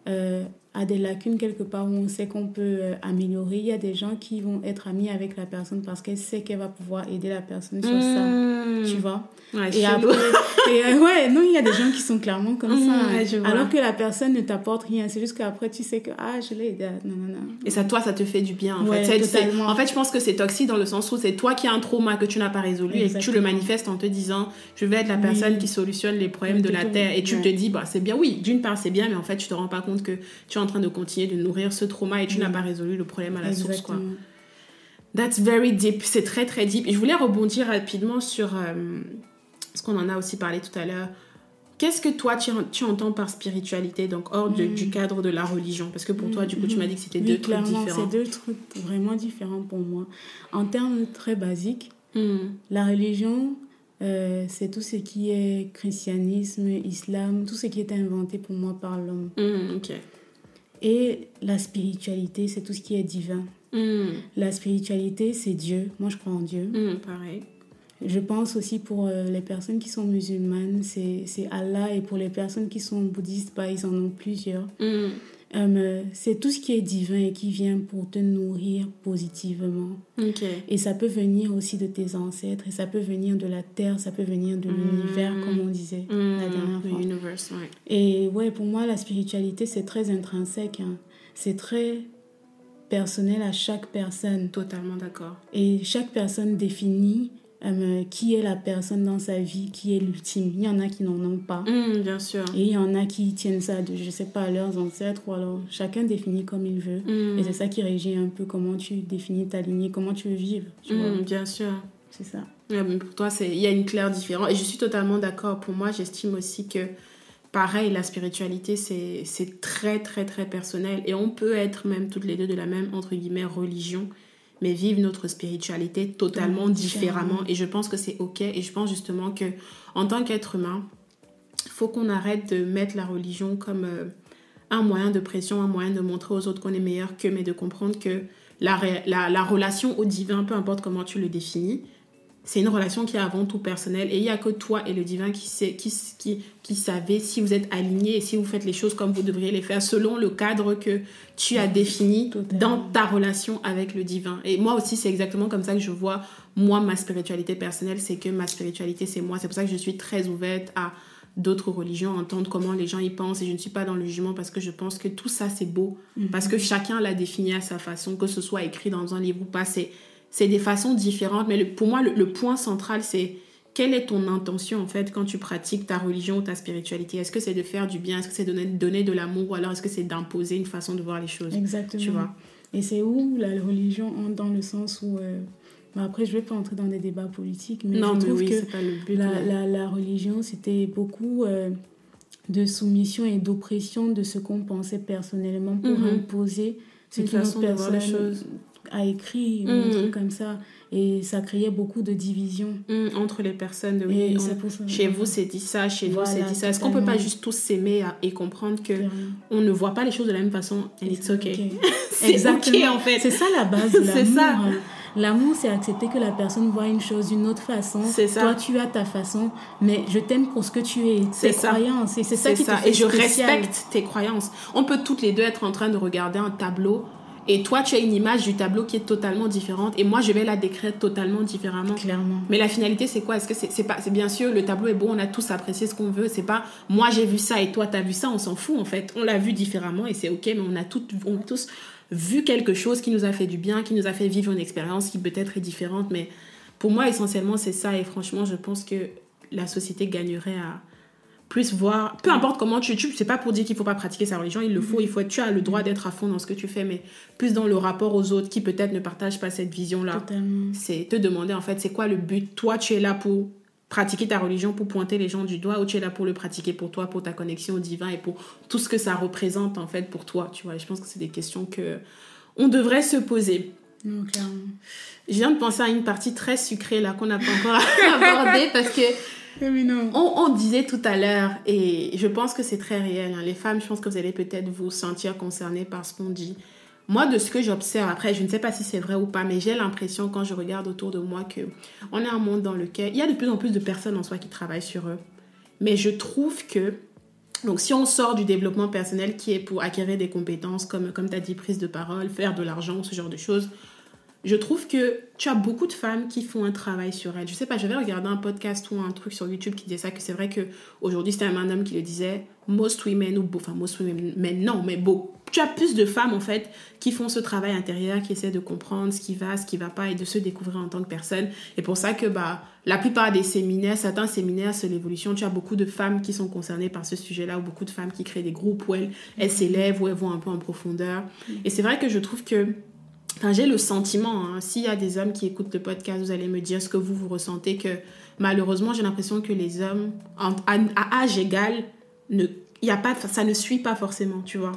euh, a des lacunes quelque part où on sait qu'on peut euh, améliorer, il y a des gens qui vont être amis avec la personne parce qu'elle sait qu'elle va pouvoir aider la personne sur ça. Mm. Tu vois? Ouais, et après, *laughs* et, euh, ouais, non, il y a des gens qui sont clairement comme Mm, ça. ouais. Alors que la personne ne t'apporte rien. C'est juste qu'après, tu sais que, ah, je l'ai aidé. Non, non, non. Et ça, toi, ça te fait du bien. En, Ouais, fait. En fait, je pense que c'est toxique dans le sens où c'est toi qui as un trauma que tu n'as pas résolu et que tu le manifestes en te disant je vais être la Oui. personne qui solutionne les problèmes de la terre. Et tu te dis, bah, c'est bien, oui, d'une part, c'est bien, mais en fait, tu te rends pas compte que tu en train de continuer de nourrir ce trauma et tu n'as pas résolu le problème à la source. Quoi. That's very deep. C'est très, très deep. Et je voulais rebondir rapidement sur euh, ce qu'on en a aussi parlé tout à l'heure. Qu'est-ce que toi, tu, tu entends par spiritualité, donc hors de- du cadre de la religion? Parce que pour toi, du coup, tu m'as dit que c'était Oui, deux trucs différents. c'est deux trucs vraiment différents pour moi. En termes très basiques, la religion, euh, c'est tout ce qui est christianisme, islam, tout ce qui est inventé pour moi par l'homme. Hmm, ok. Et la spiritualité, c'est tout ce qui est divin. Hmm, La spiritualité, c'est Dieu. Moi, je crois en Dieu. hmm, pareil. Je pense aussi pour euh, les personnes qui sont musulmanes, c'est Allah. Et pour les personnes qui sont bouddhistes, bah, ils en ont plusieurs. Hmm, Euh, c'est tout ce qui est divin et qui vient pour te nourrir positivement. Et ça peut venir aussi de tes ancêtres, et ça peut venir de la terre, ça peut venir de l'univers, comme on disait la dernière the fois. universe, ouais. Et ouais, pour moi, la spiritualité, c'est très intrinsèque. hein. C'est très personnel à chaque personne. Totalement d'accord. Et chaque personne définit euh, qui est la personne dans sa vie, qui est l'ultime? Il y en a qui n'en ont pas. Hmm, bien sûr. Et il y en a qui tiennent ça de, je sais pas, leurs ancêtres, ou alors chacun définit comme il veut. Hmm, Et c'est ça qui régit un peu comment tu définis ta lignée, comment tu veux vivre. Tu vois, hmm, bien sûr. c'est ça. Ouais, mais pour toi, il y a une claire différence. Et je suis totalement d'accord. Pour moi, j'estime aussi que, pareil, la spiritualité, c'est c'est très, très, très personnel. Et on peut être même toutes les deux de la même, entre guillemets, religion, mais vivre notre spiritualité totalement différemment. Et je pense que c'est OK. Et je pense justement que, en tant qu'être humain, faut qu'on arrête de mettre la religion comme euh, un moyen de pression, un moyen de montrer aux autres qu'on est meilleur qu'eux, mais de comprendre que la, ré- la, la relation au divin, peu importe comment tu le définis, c'est une relation qui est avant tout personnelle et il n'y a que toi et le divin qui, sait, qui, qui, qui savez si vous êtes alignés et si vous faites les choses comme vous devriez les faire selon le cadre que tu as défini Totalement. dans ta relation avec le divin. Et moi aussi, c'est exactement comme ça que je vois, moi, ma spiritualité personnelle, c'est que ma spiritualité, c'est moi. C'est pour ça que je suis très ouverte à d'autres religions, entendre comment les gens y pensent et je ne suis pas dans le jugement parce que je pense que tout ça, c'est beau. Parce que chacun l'a défini à sa façon, que ce soit écrit dans un livre ou pas. C'est c'est des façons différentes, mais le- pour moi, le, le point central, c'est quelle est ton intention en fait quand tu pratiques ta religion ou ta spiritualité? Est-ce que c'est de faire du bien? Est-ce que c'est de donner, donner de l'amour? Ou alors est-ce que c'est d'imposer une façon de voir les choses? Exactement. Tu vois? Et c'est où la religion entre dans le sens où. euh, bah après, je vais pas entrer dans des débats politiques, mais Non, je mais trouve oui, que pas le but. la, mais- la, la religion, c'était beaucoup euh, de soumission et d'oppression de ce qu'on pensait personnellement pour Mhm. imposer ce voir les personne. A écrit, ou un truc comme ça. Et ça créait beaucoup de divisions. Hum, entre les personnes, oui, on- ça- chez vous c'est dit ça, chez Voilà, nous c'est dit ça. Est-ce qu'on peut pas juste tous s'aimer et comprendre que Clairement. on ne voit pas les choses de la même façon? And it's okay. Ok. *laughs* C'est Exactement. ok en fait. C'est ça la base *laughs* de C'est ça. hein. L'amour, c'est accepter que la personne voit une chose d'une autre façon. C'est ça. Toi, tu as ta façon, mais je t'aime pour ce que tu es. C'est Tes ça. croyances. Et c'est ça qui te ça. fait Et je spécial. respecte tes croyances. On peut toutes les deux être en train de regarder un tableau et toi tu as une image du tableau qui est totalement différente et moi je vais la décrire totalement différemment. Clairement. Mais la finalité, c'est quoi? Est-ce que c'est pas c'est bien sûr le tableau est beau, on a tous apprécié ce qu'on veut. C'est pas moi j'ai vu ça et toi t'as vu ça, on s'en fout en fait. On l'a vu différemment et c'est ok, mais on a, tout, on a tous vu quelque chose qui nous a fait du bien, qui nous a fait vivre une expérience qui peut-être est différente. Mais pour moi essentiellement c'est ça et franchement je pense que la société gagnerait à plus voir, peu importe comment tu, tu c'est pas pour dire qu'il faut pas pratiquer sa religion, il le faut, il faut, tu as le droit d'être à fond dans ce que tu fais, mais plus dans le rapport aux autres qui peut-être ne partagent pas cette vision-là. C'est te demander en fait, c'est quoi le but? Toi, tu es là pour pratiquer ta religion pour pointer les gens du doigt ou tu es là pour le pratiquer pour toi, pour ta connexion au divin et pour tout ce que ça représente en fait pour toi, tu vois? je pense que c'est des questions que on devrait se poser. Je viens de penser à une partie très sucrée là qu'on n'a pas encore *laughs* *laughs* abordée parce que on, disait tout à l'heure, et je pense que c'est très réel, hein. les femmes, je pense que vous allez peut-être vous sentir concernées par ce qu'on dit. Moi, de ce que j'observe, après, je ne sais pas si c'est vrai ou pas, mais j'ai l'impression quand je regarde autour de moi que on est un monde dans lequel il y a de plus en plus de personnes en soi qui travaillent sur eux. Mais je trouve que, donc si on sort du développement personnel qui est pour acquérir des compétences comme, comme tu as dit, prise de parole, faire de l'argent, ce genre de choses, je trouve que tu as beaucoup de femmes qui font un travail sur elles. Je sais pas, j'avais regardé un podcast ou un truc sur YouTube qui disait ça, que c'est vrai que aujourd'hui c'était un homme qui le disait, most women, ou enfin most women, mais non, mais beau. Tu as plus de femmes en fait qui font ce travail intérieur, qui essaient de comprendre ce qui va, ce qui va pas et de se découvrir en tant que personne. Et pour ça que bah la plupart des séminaires, certains séminaires sur l'évolution, tu as beaucoup de femmes qui sont concernées par ce sujet-là ou beaucoup de femmes qui créent des groupes où elles, elles s'élèvent, où elles vont un peu en profondeur. Et c'est vrai que je trouve que j'ai le sentiment, hein, s'il y a des hommes qui écoutent le podcast, vous allez me dire ce que vous vous ressentez, que malheureusement, j'ai l'impression que les hommes, à, âge égal, ne, y a pas, ça ne suit pas forcément, tu vois.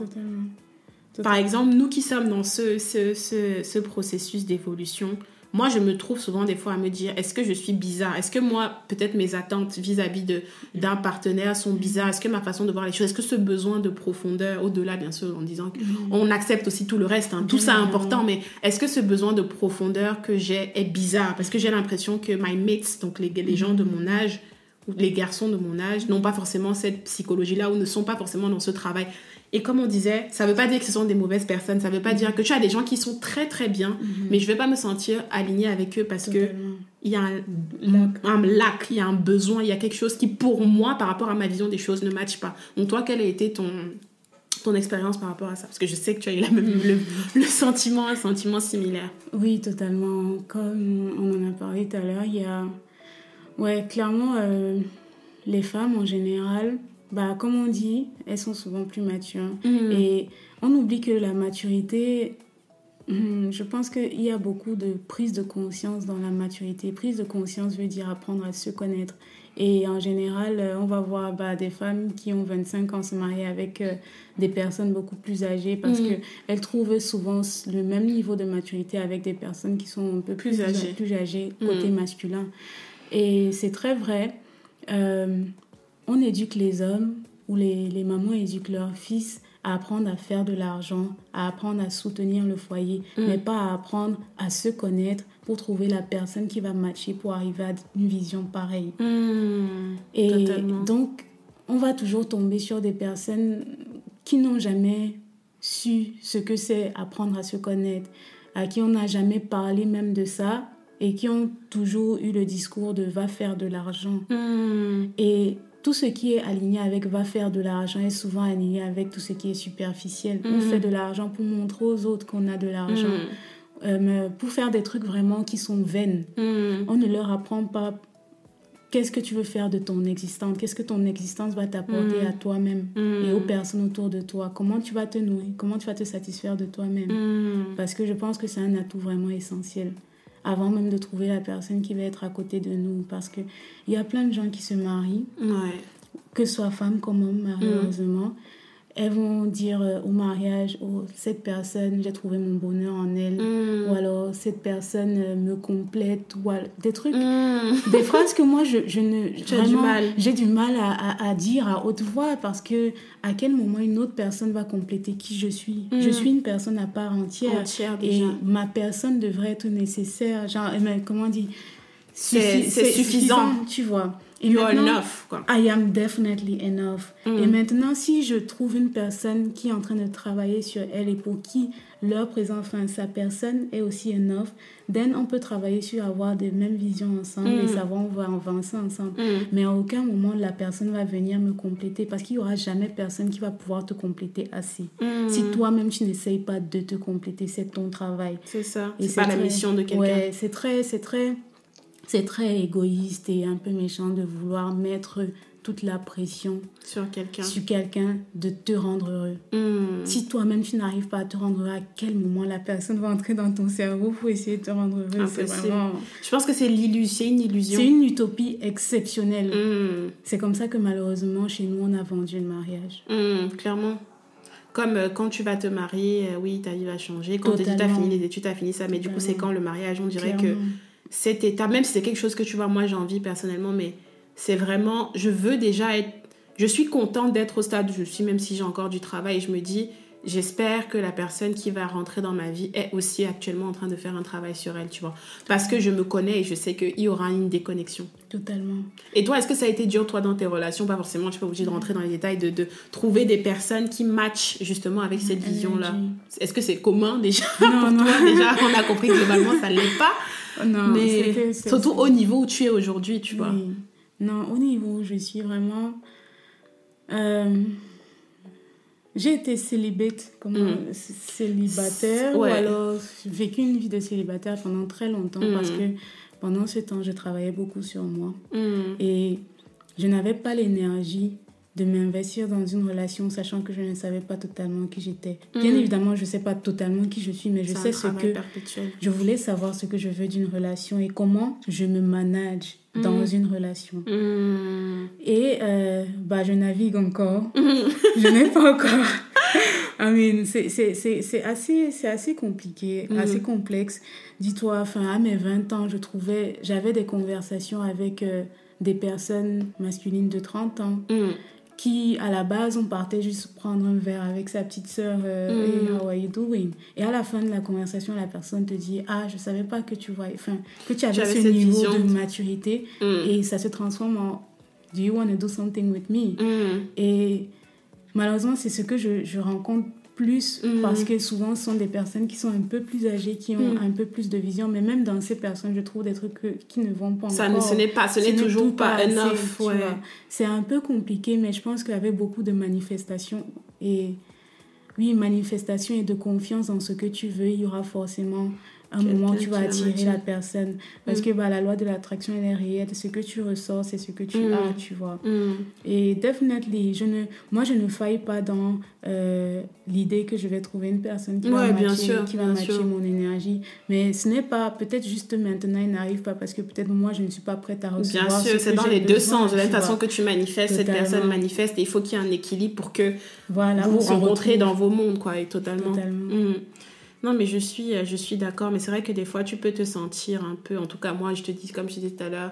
Par exemple, nous qui sommes dans ce, ce, ce processus d'évolution, moi, je me trouve souvent des fois à me dire, est-ce que je suis bizarre? Est-ce que moi, peut-être mes attentes vis-à-vis de d'un partenaire sont bizarres? Est-ce que ma façon de voir les choses, est-ce que ce besoin de profondeur, au-delà bien sûr, en disant qu'on accepte aussi tout le reste, hein, tout ça est important, mais est-ce que ce besoin de profondeur que j'ai est bizarre? Parce que j'ai l'impression que my mates, donc les, les gens de mon âge, ou les garçons de mon âge, n'ont pas forcément cette psychologie-là ou ne sont pas forcément dans ce travail. Et comme on disait, ça ne veut pas dire que ce sont des mauvaises personnes, ça ne veut pas dire que tu as des gens qui sont très très bien, mhm. mais je ne vais pas me sentir alignée avec eux parce que il y a un lac. il y a un besoin, il y a quelque chose qui pour moi, par rapport à ma vision des choses, ne matche pas. Donc toi, quelle a été ton, ton expérience par rapport à ça? Parce que je sais que tu as eu la même, le, le, sentiment, un sentiment similaire. Oui, totalement. Comme on en a parlé tout à l'heure, il y a... Ouais, clairement, euh, les femmes en général bah, comme on dit, elles sont souvent plus matures. Mm. Et on oublie que la maturité, mm, je pense qu'il y a beaucoup de prise de conscience dans la maturité. Prise de conscience veut dire apprendre à se connaître. Et en général, euh, on va voir bah, des femmes qui ont 25 ans se marier avec euh, des personnes beaucoup plus âgées parce mm. qu'elles trouvent souvent le même niveau de maturité avec des personnes qui sont un peu plus, âgées, plus âgées côté masculin. Et c'est très vrai. Euh, on éduque les hommes ou les, les, mamans éduquent leurs fils à apprendre à faire de l'argent, à apprendre à soutenir le foyer, mm. mais pas à apprendre à se connaître pour trouver la personne qui va matcher pour arriver à une vision pareille. Mm. Et donc, on va toujours tomber sur des personnes qui n'ont jamais su ce que c'est apprendre à se connaître, à qui on n'a jamais parlé même de ça et qui ont toujours eu le discours de va faire de l'argent. Mm. Et tout ce qui est aligné avec va faire de l'argent est souvent aligné avec tout ce qui est superficiel. On mhm. fait de l'argent pour montrer aux autres qu'on a de l'argent, mhm. euh, pour faire des trucs vraiment qui sont vaines. Mhm. On ne leur apprend pas qu'est-ce que tu veux faire de ton existence, qu'est-ce que ton existence va t'apporter à toi-même et aux personnes autour de toi, comment tu vas te nourrir, comment tu vas te satisfaire de toi-même. Parce que je pense que c'est un atout vraiment essentiel avant même de trouver la personne qui va être à côté de nous. Parce qu'il y a plein de gens qui se marient, que ce soit femme comme homme, malheureusement elles vont dire euh, au mariage oh, cette personne j'ai trouvé mon bonheur en elle. Mm. ou alors cette personne euh, me complète. Ou des trucs. Mm. des phrases que moi je, je ne *laughs* j'ai du mal. j'ai du mal à, à, dire à haute voix parce que à quel moment une autre personne va compléter qui je suis? Je mm. suis une personne à part entière, et ma personne devrait être nécessaire. Genre comment on dit? C'est suffisant tu vois et you are enough. Quoi. I am definitely enough. Mm. Et maintenant, si je trouve une personne qui est en train de travailler sur elle et pour qui leur présent, enfin, sa personne est aussi enough, then on peut travailler sur avoir des mêmes visions ensemble et mm. savoir on va avancer ensemble. Mm. Mais à aucun moment, la personne va venir me compléter parce qu'il n'y aura jamais personne qui va pouvoir te compléter assez. Si toi-même, tu n'essayes pas de te compléter, c'est ton travail. C'est ça. C'est pas la mission de quelqu'un. Ouais, c'est très, c'est très c'est très égoïste et un peu méchant de vouloir mettre toute la pression sur quelqu'un sur quelqu'un de te rendre heureux. Hmm. Si toi-même tu n'arrives pas à te rendre heureux, à quel moment la personne va entrer dans ton cerveau pour essayer de te rendre heureux? C'est vraiment... Je pense que c'est l'illusion, une illusion. C'est une utopie exceptionnelle. Hmm. C'est comme ça que malheureusement chez nous on a vendu le mariage. Hmm, clairement. Comme euh, quand tu vas te marier, euh, oui, ta vie va changer. Quand tu as fini les études, tu as fini ça. Mais du coup, c'est quand le mariage? On dirait que. Cet état, même si c'est quelque chose que tu vois, moi j'ai envie personnellement, mais c'est vraiment, je veux déjà être, je suis contente d'être au stade où je suis, même si j'ai encore du travail, et je me dis, j'espère que la personne qui va rentrer dans ma vie est aussi actuellement en train de faire un travail sur elle, tu vois. Parce que je me connais et je sais qu'il y aura une déconnexion. Totalement. Et toi, est-ce que ça a été dur, toi, dans tes relations? Pas forcément, tu n'es pas obligé de rentrer dans les détails, de, de trouver des personnes qui matchent justement avec cette vision-là. Est-ce que c'est commun déjà Non, pour non. toi? Déjà, on a compris que globalement, ça ne l'est pas. Non, mais surtout au niveau où tu es aujourd'hui, tu vois. Oui. Non, au niveau où je suis vraiment. euh, j'ai été célibate, comment, Mm. c- célibataire, Ouais. ou alors j'ai vécu une vie de célibataire pendant très longtemps Mm. parce que pendant ce temps, je travaillais beaucoup sur moi Hmm. et je n'avais pas l'énergie de m'investir dans une relation sachant que je ne savais pas totalement qui j'étais. Bien Mm. évidemment, je ne sais pas totalement qui je suis, mais je sais ce que perpétuel. je voulais savoir ce que je veux d'une relation et comment je me manage dans Mm. une relation. Hmm. Et euh, bah, je navigue encore. *laughs* je n'ai pas encore. I mean, c'est- assez, assez compliqué, assez complexe. Dis-toi, enfin, à mes 20 ans, je trouvais, j'avais des conversations avec euh, des personnes masculines de 30 ans. Qui, à la base, on partait juste prendre un verre avec sa petite sœur. euh. Hey, how are you doing? Et à la fin de la conversation, la personne te dit, ah, je savais pas que tu vois, enfin, que tu avais J'avais ce niveau vision. de maturité. Hmm. Et ça se transforme en Do you want to do something with me? Hmm. Et malheureusement, c'est ce que je, je rencontre plus Mhm. parce que souvent, ce sont des personnes qui sont un peu plus âgées, qui ont Mhm. un peu plus de vision. Mais même dans ces personnes, je trouve des trucs que- qui ne vont pas Ça ne, encore. ce n'est pas, ce n'est toujours pas, assez, enough. ouais. C'est un peu compliqué, mais je pense qu'avec beaucoup de manifestations et oui, manifestations et de confiance en ce que tu veux, il y aura forcément un moment où tu vas attirer la personne. Parce Mm. que bah, la loi de l'attraction, elle est réelle. Ce que tu ressens, c'est ce que tu Mm. as, tu vois. Hmm. Et definitely, je ne, moi, je ne faille pas dans euh, l'idée que je vais trouver une personne qui Ouais, va matcher, sûr, qui va matcher sûr. mon énergie. Mais ce n'est pas, peut-être juste maintenant, il n'arrive pas parce que peut-être moi, je ne suis pas prête à recevoir. Bien sûr, c'est dans les deux sens. De la façon que tu manifestes, cette personne manifeste. Et il faut qu'il y ait un équilibre pour que Voilà, vous se rencontrez dans vos mondes, quoi, et totalement. Totalement. Non, mais je suis, euh, je suis d'accord. Mais c'est vrai que des fois, tu peux te sentir un peu, en tout cas, moi, je te dis, comme je disais tout à l'heure,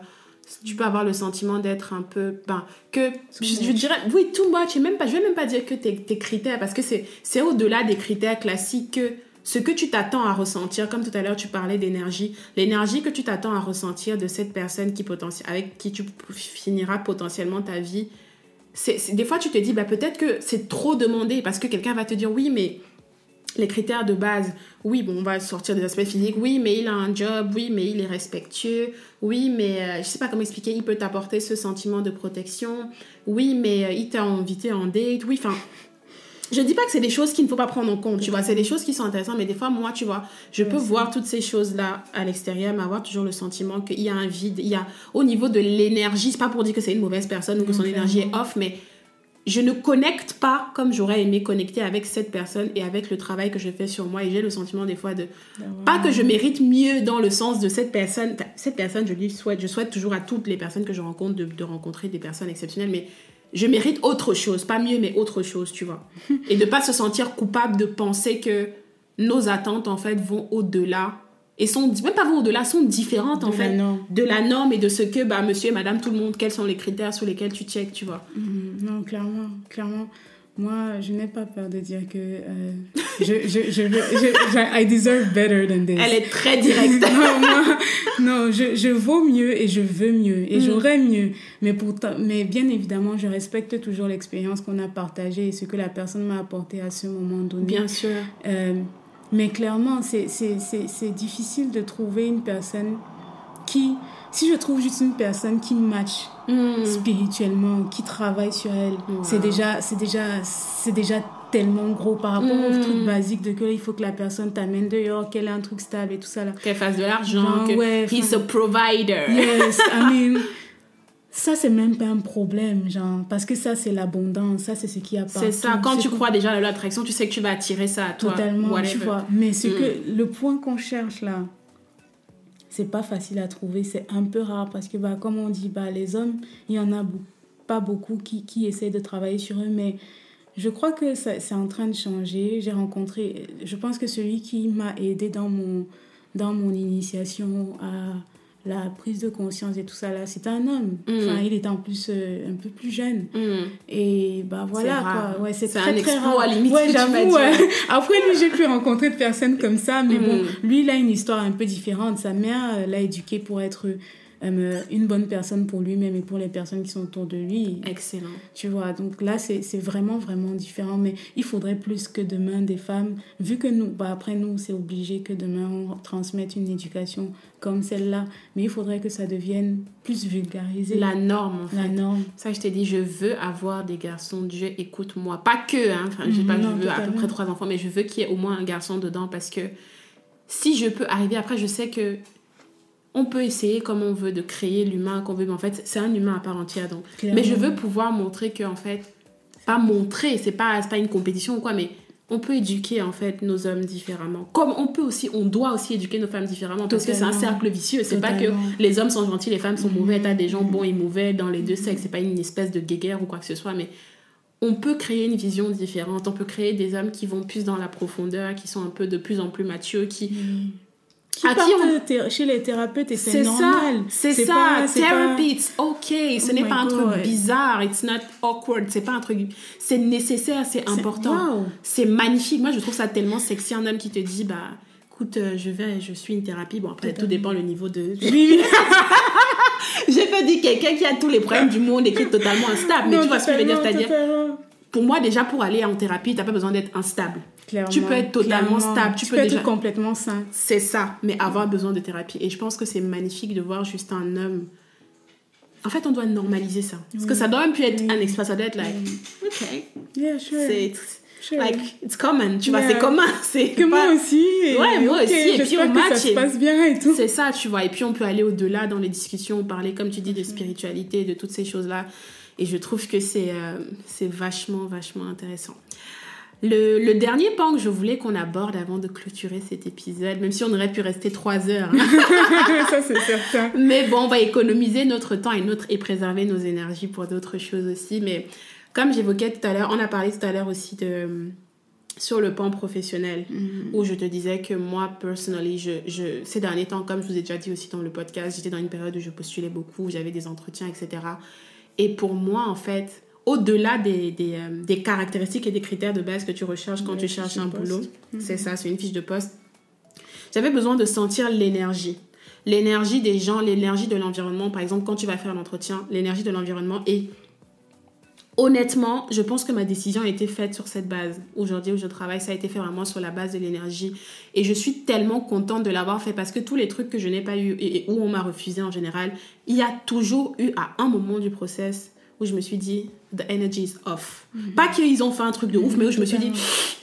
tu peux avoir le sentiment d'être un peu, ben, que, je, dirais, oui, too much, et même pas, je vais même pas dire que tes, tes critères, parce que c'est, au-delà des critères classiques que ce que tu t'attends à ressentir, comme tout à l'heure, tu parlais d'énergie, l'énergie que tu t'attends à ressentir de cette personne qui avec qui tu finiras potentiellement ta vie, c'est, c'est- des fois, tu te dis, bah, peut-être que c'est trop demandé, parce que quelqu'un va te dire, oui, mais les critères de base, oui, bon, on va sortir des aspects physiques, oui, mais il a un job, oui, mais il est respectueux, oui, mais euh, je sais pas comment expliquer, il peut t'apporter ce sentiment de protection, oui, mais euh, il t'a invité en date, oui, enfin. Je dis pas que c'est des choses qu'il ne faut pas prendre en compte, tu vois, c'est des choses qui sont intéressantes, mais des fois, moi, tu vois, je peux voir toutes ces choses-là à l'extérieur, mais avoir toujours le sentiment qu'il y a un vide, il y a, au niveau de l'énergie, c'est pas pour dire que c'est une mauvaise personne ou que son énergie est off, mais je ne connecte pas comme j'aurais aimé connecter avec cette personne et avec le travail que je fais sur moi. Et j'ai le sentiment des fois de pas que je mérite mieux dans le sens de cette personne. Cette personne je lui souhaite je souhaite toujours à toutes les personnes que je rencontre de, de rencontrer des personnes exceptionnelles mais je mérite autre chose. Pas mieux mais autre chose tu vois. *laughs* Et de pas se sentir coupable de penser que nos attentes en fait vont au-delà et sont même pas vont au-delà sont différentes en De la fait norme. de la norme et de ce que bah monsieur et madame tout le monde quels sont les critères sur lesquels tu check tu vois Mhm. Non, clairement, clairement. Moi, je n'ai pas peur de dire que euh, je, je, je, je- je- I deserve better than this. elle est très directe *laughs* non, moi, non je, je vaux mieux et je veux mieux et Mm. j'aurais mieux. Mais, pourtant, mais bien évidemment, je respecte toujours l'expérience qu'on a partagée et ce que la personne m'a apporté à ce moment donné. bien sûr Euh, mais clairement, c'est- difficile de trouver une personne qui... Si je trouve juste une personne qui match Hmm. spirituellement, qui travaille sur elle, c'est déjà, c'est déjà, c'est déjà tellement gros par rapport Mm. au truc basique de que il faut que la personne t'amène dehors, qu'elle ait un truc stable et tout ça là. qu'elle fasse de l'argent, Genre, que ouais, he's a provider. Yes, I mean, *laughs* ça, c'est même pas un problème, genre, parce que ça, c'est l'abondance, ça, c'est ce qui a C'est ça, quand tu crois déjà à l'attraction, tu sais que tu vas attirer ça à toi. Totalement, tu vois. Mais ce que, mm. le point qu'on cherche là, c'est pas facile à trouver, c'est un peu rare parce que, bah, comme on dit, bah, les hommes, il y en a pas beaucoup qui, qui essaient de travailler sur eux, mais je crois que c'est en train de changer. J'ai rencontré, je pense que celui qui m'a aidé dans mon, dans mon initiation à la prise de conscience et tout ça là c'est un homme mm. enfin il est en plus euh, un peu plus jeune mm. et bah voilà quoi ouais c'est très un très rare à limite ouais j'avoue *laughs* après lui j'ai pu rencontrer de personnes comme ça mais bon mm. lui il a une histoire un peu différente sa mère l'a éduqué pour être euh, une bonne personne pour lui-même et pour les personnes qui sont autour de lui. Excellent. Tu vois, donc là, c'est vraiment, vraiment différent. Mais il faudrait plus que demain, des femmes, vu que nous, bah après nous, c'est obligé que demain, on transmette une éducation comme celle-là. Mais il faudrait que ça devienne plus vulgarisé. La norme, en fait. La norme. Ça, je t'ai dit, je veux avoir des garçons. Dieu, écoute-moi. Pas que, hein. Enfin, je pas je veux à peu près trois enfants, mais je veux qu'il y ait au moins un garçon dedans parce que si je peux arriver, après, je sais que on peut essayer comme on veut de créer l'humain qu'on veut, mais en fait, c'est un humain à part entière. Donc. Mais je veux pouvoir montrer que, en fait, pas montrer, c'est pas, pas une compétition ou quoi, mais on peut éduquer, en fait, nos hommes différemment. Comme on peut aussi, on doit aussi éduquer nos femmes différemment, parce que c'est un cercle vicieux. C'est pas que les hommes sont gentils, les femmes sont mauvais, t'as des gens bons et mauvais dans les deux sexes, c'est pas une espèce de guéguerre ou quoi que ce soit, mais on peut créer une vision différente, on peut créer des hommes qui vont plus dans la profondeur, qui sont un peu de plus en plus mature, qui qui on... chez les thérapeutes et c'est normal. C'est ça, c'est ça. Therapy, it's okay. Ce oh n'est pas un truc bizarre, it's not awkward. C'est pas un truc. C'est nécessaire, c'est important. C'est magnifique. Moi, je trouve ça tellement sexy un homme qui te dit, bah, écoute, euh, je vais, je suis une thérapie. Bon, après, tout dépend le niveau de. *laughs* J'ai pas dit quelqu'un qui a tous les problèmes du monde et qui est totalement *laughs* instable. Mais tu vois ce que je veux dire, c'est-à-dire pour moi, déjà, pour aller en thérapie, tu n'as pas besoin d'être instable. Clairement, tu peux être totalement stable. Tu, peux, être complètement sain. C'est ça, mais avoir besoin de thérapie. Et je pense que c'est magnifique de voir juste un homme. En fait, on doit normaliser ça. Parce que ça doit même plus être un espace, ça doit être like, ok. Yeah, sure. C'est like it's common tu vois c'est commun *laughs* c'est que moi aussi ouais moi aussi et puis on match ça se passe bien et tout c'est ça tu vois et puis on peut aller au-delà dans les discussions parler comme tu dis de spiritualité de toutes ces choses là et je trouve que c'est euh, vachement, vachement intéressant. Le, le, dernier point que je voulais qu'on aborde avant de clôturer cet épisode, même si on aurait pu rester trois heures. Hein. *laughs* Ça, c'est certain. Mais bon, on va économiser notre temps et, notre, et préserver nos énergies pour d'autres choses aussi. Mais comme j'évoquais tout à l'heure, on a parlé tout à l'heure aussi de sur le plan professionnel, mm-hmm. où je te disais que moi, personnellement, je, je, ces derniers temps, comme je vous ai déjà dit aussi dans le podcast, j'étais dans une période où je postulais beaucoup, j'avais des entretiens, etc. Et pour moi, en fait, au-delà des, des, euh, des, caractéristiques et des critères de base que tu recherches quand tu cherches un boulot, c'est ça, c'est une fiche de poste, j'avais besoin de sentir l'énergie. L'énergie des gens, l'énergie de l'environnement. Par exemple, quand tu vas faire l'entretien, l'énergie de l'environnement et honnêtement, je pense que ma décision a été faite sur cette base. Aujourd'hui où je travaille, ça a été fait vraiment sur la base de l'énergie. Et je suis tellement contente de l'avoir fait parce que tous les trucs que je n'ai pas eu et où on m'a refusé en général, il y a toujours eu à un moment du process où je me suis dit, the energy is off. Mhm. Pas qu'ils ont fait un truc de ouf, mais où je me suis dit,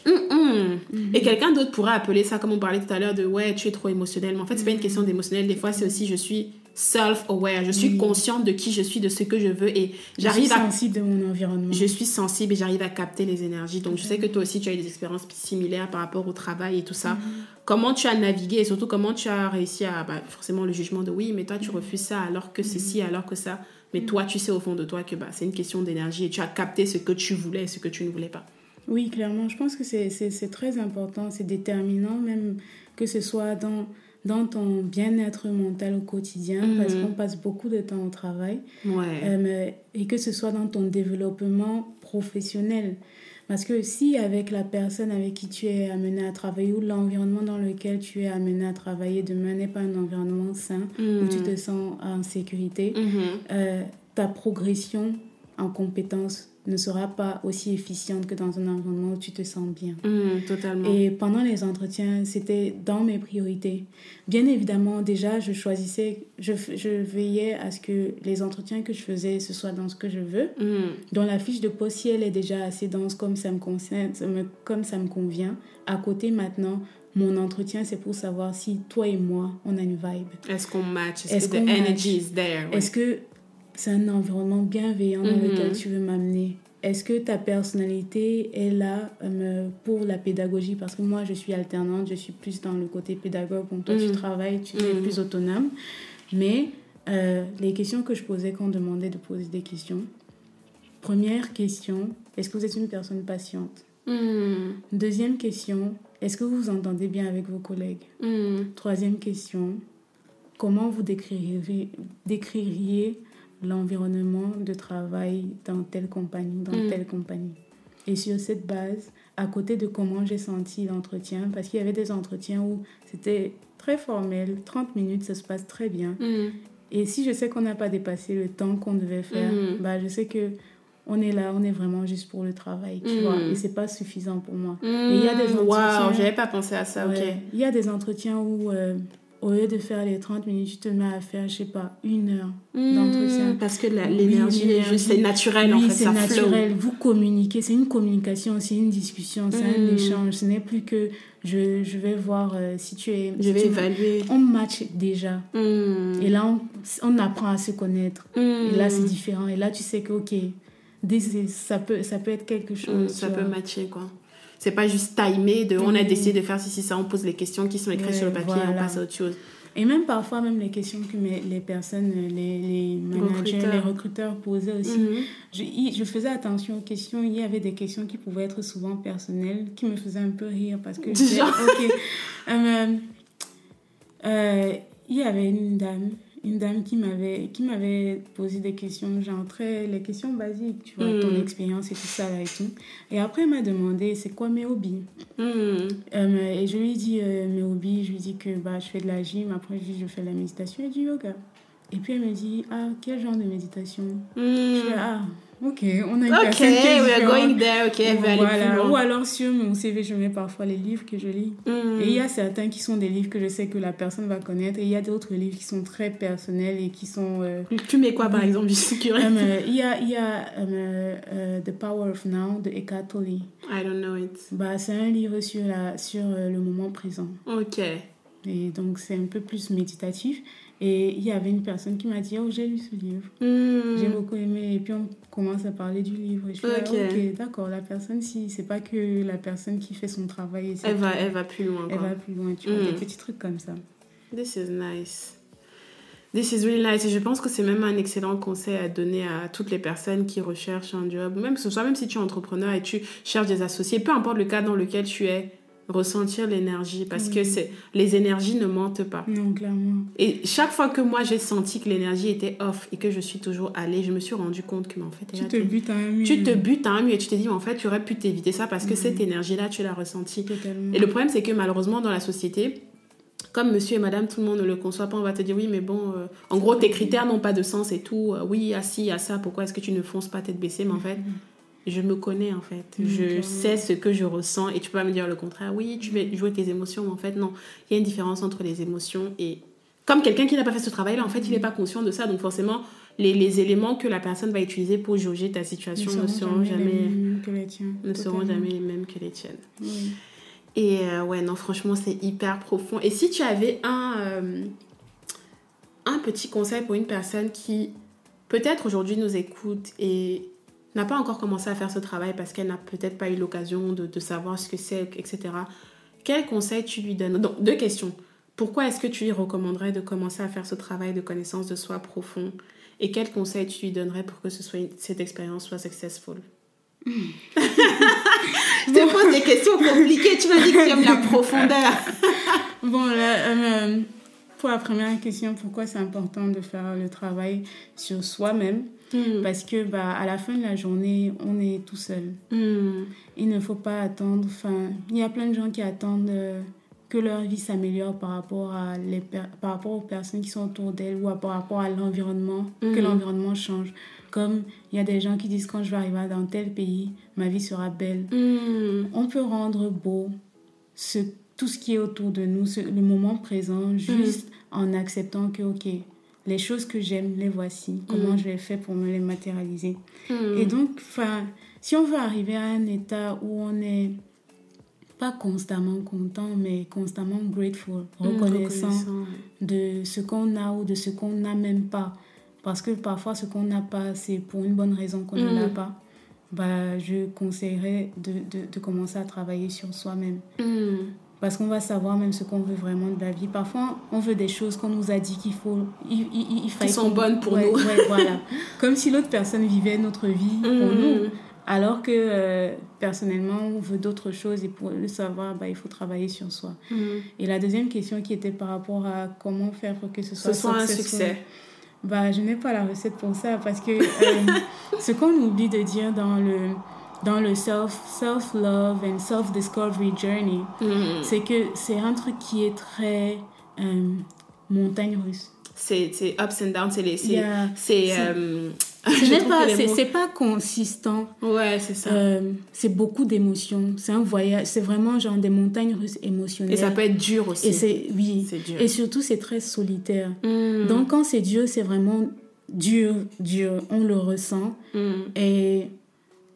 hum, hum. Mhm. et quelqu'un d'autre pourrait appeler ça, comme on parlait tout à l'heure, de ouais, tu es trop émotionnel. Mais en fait, c'est pas une question d'émotionnel. Des fois, c'est aussi, je suis self-aware. Je suis consciente de qui je suis, de ce que je veux et j'arrive à... sensible de mon environnement. Je suis sensible et j'arrive à capter les énergies. Donc, je sais que toi aussi, tu as eu des expériences similaires par rapport au travail et tout ça. Mhm. Comment tu as navigué et surtout comment tu as réussi à... Bah, forcément, le jugement de oui, mais toi, tu refuses ça alors que ceci, alors que ça. Mais toi, tu sais au fond de toi que bah, c'est une question d'énergie et tu as capté ce que tu voulais et ce que tu ne voulais pas. Oui, clairement. Je pense que c'est très important. C'est déterminant même que ce soit dans dans ton bien-être mental au quotidien, parce mhm. qu'on passe beaucoup de temps au travail, euh, et que ce soit dans ton développement professionnel. Parce que si avec la personne avec qui tu es amené à travailler ou l'environnement dans lequel tu es amené à travailler demain n'est pas un environnement sain, où tu mhm. te sens en sécurité, mhm. euh, ta progression en compétences ne sera pas aussi efficiente que dans un environnement où tu te sens bien. Mm, totalement. Et pendant les entretiens, c'était dans mes priorités. Bien évidemment, déjà, je choisissais, je, je, veillais à ce que les entretiens que je faisais, ce soit dans ce que je veux. Mm. Dans la fiche de poste, si elle est déjà assez dense comme ça me, concerne, comme ça me convient, à côté maintenant, mon entretien, c'est pour savoir si toi et moi, on a une vibe. Est-ce qu'on match? Est-ce que the energy is there? Est-ce que c'est un environnement bienveillant dans lequel tu veux m'amener est-ce que ta personnalité est là euh, pour la pédagogie? Parce que moi, je suis alternante, je suis plus dans le côté pédagogue. Bon, toi, tu mm. travailles, tu es mm. plus autonome. Mais euh, les questions que je posais quand on demandait de poser des questions. Première question, est-ce que vous êtes une personne patiente? Deuxième question, est-ce que vous vous entendez bien avec vos collègues? Troisième question, comment vous décririez, décririez l'environnement de travail dans telle compagnie, dans mm. telle compagnie. Et sur cette base, à côté de comment j'ai senti l'entretien, parce qu'il y avait des entretiens où c'était très formel, 30 minutes, ça se passe très bien. Mm. Et si je sais qu'on n'a pas dépassé le temps qu'on devait faire, mm. bah, je sais que on est là, on est vraiment juste pour le travail, tu vois. Et c'est pas suffisant pour moi. Il y a des entretiens... j'avais pas pensé à ça, ok. Il y a des entretiens où... Euh, au lieu de faire les 30 minutes, tu te mets à faire, je sais pas, une heure mmh, d'entretien. Parce que l'énergie, c'est naturel en fait, c'est naturel. Vous communiquez, c'est une communication, c'est une discussion, c'est un mmh. échange. Ce n'est plus que je, je vais voir euh, si tu es... Je vais évaluer. On match déjà. Mmh. Et là, on, on, apprend à se connaître. Et là, c'est différent. Et là, tu sais que, ok, ça peut, ça peut être quelque chose. ça peut matcher, quoi c'est pas juste timé de on a décidé de faire ceci, ça, on pose les questions qui sont écrites sur le papier et on passe à autre chose. Et même parfois, même les questions que les personnes, les, les managers, les recruteurs posaient aussi, mhm. je, je, faisais attention aux questions. Il y avait des questions qui pouvaient être souvent personnelles, qui me faisaient un peu rire parce que je disais, ok. Euh, euh, il y avait une dame une dame qui m'avait qui m'avait posé des questions genre très les questions basiques tu vois ton mm. expérience et tout ça là et tout et après elle m'a demandé c'est quoi mes hobbies? Mm. euh, et je lui ai dit euh, mes hobbies je lui ai dit que bah je fais de la gym après je, je fais de la méditation et du yoga et puis elle me dit ah quel genre de méditation? Mm. je fais ah Ok, on a une Ok, we are going there, ok, voilà. Ou alors sur mon CV, je mets parfois les livres que je lis. Mm. Et il y a certains qui sont des livres que je sais que la personne va connaître. Et il y a d'autres livres qui sont très personnels et qui sont... Euh, tu mets quoi, par exemple, juste um, Il y a, il y a um, uh, The Power of Now de Eckhart Tolle. I don't know it. Bah, c'est un livre sur, la, sur euh, le moment présent. Ok. Et donc, c'est un peu plus méditatif. Et il y avait une personne qui m'a dit Oh, j'ai lu ce livre. Hmm. J'ai beaucoup aimé. Et puis on commence à parler du livre. Et je suis Ok, d'accord. La personne, si c'est pas que la personne qui fait son travail. Elle va, elle va plus loin. Elle va plus loin. Tu vois, des hmm. petits trucs comme ça. This is nice. This is really nice. Et je pense que c'est même un excellent conseil à donner à toutes les personnes qui recherchent un job. Même ce soit même si tu es entrepreneur et tu cherches des associés, peu importe le cas dans lequel tu es ressentir l'énergie parce que c'est les énergies ne mentent pas. Non, clairement. Et chaque fois que moi j'ai senti que l'énergie était off et que je suis toujours allée, je me suis rendu compte que mais en fait tu te butes à un mur. Tu te butes à un mur et tu te dis mais en fait tu aurais pu t'éviter ça parce que cette énergie là tu l'as ressentie. Totalement. Et le problème c'est que malheureusement dans la société comme monsieur et madame, tout le monde ne le conçoit pas, on va te dire oui, mais bon, euh, en gros, tes critères n'ont pas de sens et tout. Euh, oui, à ci, à ça, pourquoi est-ce que tu ne fonces pas tête baissée Mais en fait, mm-hmm je me connais en fait. Mm, je sais ce que je ressens et tu peux pas me dire le contraire. Oui, tu veux jouer tes émotions, mais en fait, non. Il y a une différence entre les émotions et. Comme quelqu'un qui n'a pas fait ce travail-là, en fait, il n'est pas conscient de ça. Donc, forcément, les, les, éléments que la personne va utiliser pour jauger ta situation ne seront jamais, ne seront jamais les mêmes que les tiennes. Et euh, ouais, non, franchement, c'est hyper profond. Et si tu avais un, euh, un petit conseil pour une personne qui, peut-être aujourd'hui, nous écoute et n'a pas encore commencé à faire ce travail parce qu'elle n'a peut-être pas eu l'occasion de, de, savoir ce que c'est, etc. Quel conseil tu lui donnes? Donc, deux questions. Pourquoi est-ce que tu lui recommanderais de commencer à faire ce travail de connaissance de soi profond? Et quel conseil tu lui donnerais pour que ce soit cette expérience soit successful? *laughs* Je te pose des questions compliquées. Tu me dis que tu aimes la profondeur. *laughs* bon, là, euh, pour la première question, pourquoi c'est important de faire le travail sur soi-même? Hmm. Parce que bah, à la fin de la journée, on est tout seul. Hmm. Il ne faut pas attendre. Enfin, il y a plein de gens qui attendent euh, que leur vie s'améliore par, rapport à les par rapport aux personnes qui sont autour d'elles ou par rapport à l'environnement, que hmm. l'environnement change. Comme il y a des gens qui disent quand je vais arriver dans tel pays, ma vie sera belle. On peut rendre beau ce, tout ce qui est autour de nous, le moment présent, juste en acceptant que, ok, les choses que j'aime, les voici. Comment mm. je les fais pour me les matérialiser. Mm. Et donc, si on veut arriver à un état où on est pas constamment content, mais constamment grateful, mm, reconnaissant, de ce qu'on a ou de ce qu'on n'a même pas. Parce que parfois, ce qu'on n'a pas, c'est pour une bonne raison qu'on ne l'a pas. Bah, je conseillerais de, de, de commencer à travailler sur soi-même. Parce qu'on va savoir même ce qu'on veut vraiment de la vie. Parfois, on veut des choses qu'on nous a dit qu'il faut. Il, sont bonnes pour Ouais, nous. ouais, voilà. *laughs* Comme si l'autre personne vivait notre vie pour Mm. nous. Alors que euh, personnellement, on veut d'autres choses et pour le savoir, bah, il faut travailler sur soi. Mm. Et la deuxième question qui était par rapport à comment faire pour que ce soit, Ce soit un succès. Bah, je n'ai pas la recette pour ça parce que euh, *laughs* ce qu'on oublie de dire dans le, dans le self, self-love and self-discovery journey, Mm. c'est que c'est un truc qui est très euh, montagne russe. C'est c'est ups and downs, c'est les. C'est. Yeah. c'est, C'est- euh, *laughs* Ce n'est pas, c'est, pas consistant. Ouais, c'est ça. Euh, c'est beaucoup d'émotions. C'est un voyage. C'est vraiment genre des montagnes russes émotionnelles. Et ça peut être dur aussi. Et c'est oui. C'est dur. Et surtout, c'est très solitaire. Mm. Donc, quand c'est dur, c'est vraiment dur, dur. On le ressent. Mm. Et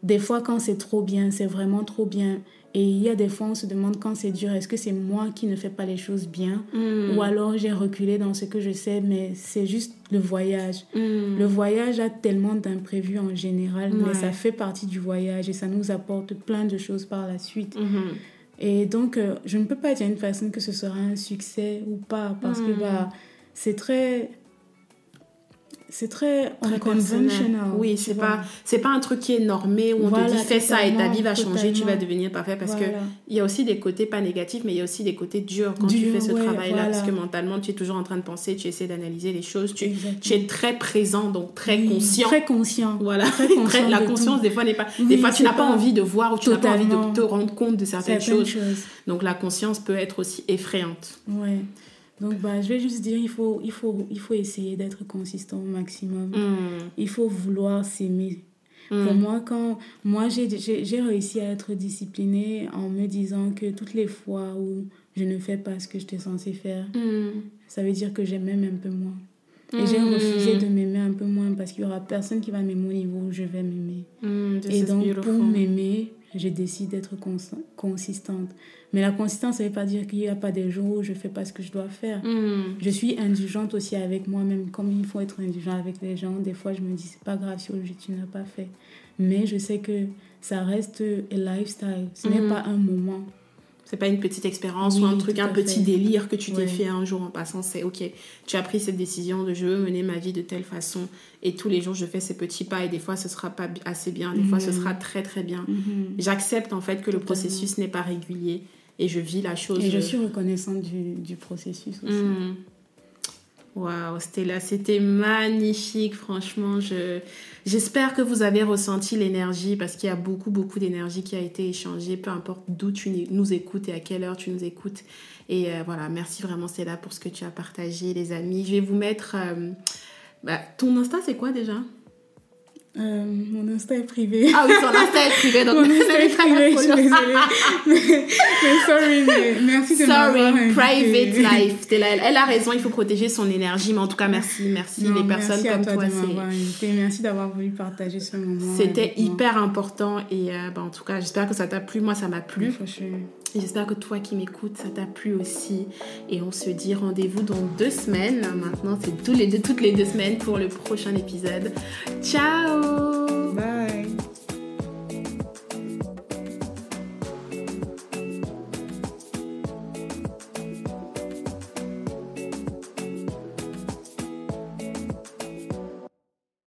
des fois, quand c'est trop bien, c'est vraiment trop bien. Et il y a des fois, on se demande quand c'est dur, est-ce que c'est moi qui ne fais pas les choses bien? Mm. Ou alors j'ai reculé dans ce que je sais, mais c'est juste le voyage. Mm. Le voyage a tellement d'imprévus en général, Ouais. mais ça fait partie du voyage et ça nous apporte plein de choses par la suite. Mhm. Et donc, euh, je ne peux pas dire à une personne que ce sera un succès ou pas, parce que Mm. bah, c'est très... C'est très, Très unconventional, personnel. Oui, c'est pas c'est pas un truc qui est normé où on te dit fais ça et ta vie va changer, tu vas devenir parfait parce que Voilà. il y a aussi des côtés pas négatifs mais il y a aussi des côtés durs quand tu fais ce ouais, travail là voilà. parce que mentalement tu es toujours en train de penser, tu essaies d'analyser les choses, tu, tu es très présent donc très Oui, conscient. Très conscient. Voilà, Très *laughs* conscient la de conscience tout. des fois n'est pas Oui, des fois tu n'as pas pas- envie de voir ou tu n'as pas envie de te rendre compte de certaines, Certaines choses. choses. Donc la conscience peut être aussi effrayante. Ouais. Donc, bah, je vais juste dire, il faut, il faut, il faut essayer d'être consistant au maximum. Mm. Il faut vouloir s'aimer. Mm. Pour moi, quand moi j'ai réussi à être disciplinée en me disant que toutes les fois où je ne fais pas ce que j'étais censée faire, Mm. ça veut dire que j'aime même un peu moins. Et j'ai refusé de m'aimer un peu moins parce qu'il y aura personne qui va m'aimer au niveau où je vais m'aimer. Et donc, pour m'aimer, je décide d'être cons- consistante. Mais la consistance, ça ne veut pas dire qu'il n'y a pas des jours où je ne fais pas ce que je dois faire. Mm. Je suis indulgente aussi avec moi-même, comme il faut être indulgent avec les gens. Des fois, je me dis, c'est pas grave si aujourd'hui tu n'as pas fait. Mais je sais que ça reste un lifestyle. Ce n'est Mhm. pas un moment. C'est pas une petite expérience Oui, ou un truc, un petit délire que tu t'es Ouais. fait un jour en passant. C'est ok, tu as pris cette décision de je veux mener ma vie de telle façon et tous les jours je fais ces petits pas et des fois ce sera pas assez bien, des fois ce Mhm. sera très très bien. Mhm. J'accepte en fait que le processus n'est pas régulier et je vis la chose. Et je suis reconnaissante du, du processus aussi. Mm. Waouh, Stella, c'était magnifique, franchement. Je, j'espère que vous avez ressenti l'énergie parce qu'il y a beaucoup, beaucoup d'énergie qui a été échangée, peu importe d'où tu nous écoutes et à quelle heure tu nous écoutes. Et euh, voilà, merci vraiment Stella pour ce que tu as partagé, les amis. Je vais vous mettre. euh, bah, ton Insta, c'est quoi déjà? Euh, mon Insta est privé. Ah oui, ton Insta est privé, donc *laughs* Mon Insta est privé, je suis désolée. mais, mais sorry, mais merci de m'avoir Sorry, private life. Elle, a raison, il faut protéger son énergie, mais en tout cas, merci, merci Non, les personnes merci à comme toi toi. de. Merci d'avoir voulu partager ce moment. C'était hyper important et euh, bah, en tout cas, j'espère que ça t'a plu. Moi, ça m'a plu. J'espère que toi qui m'écoutes, ça t'a plu aussi. Et on se dit rendez-vous dans deux semaines. Maintenant, c'est toutes les deux semaines pour le prochain épisode. Ciao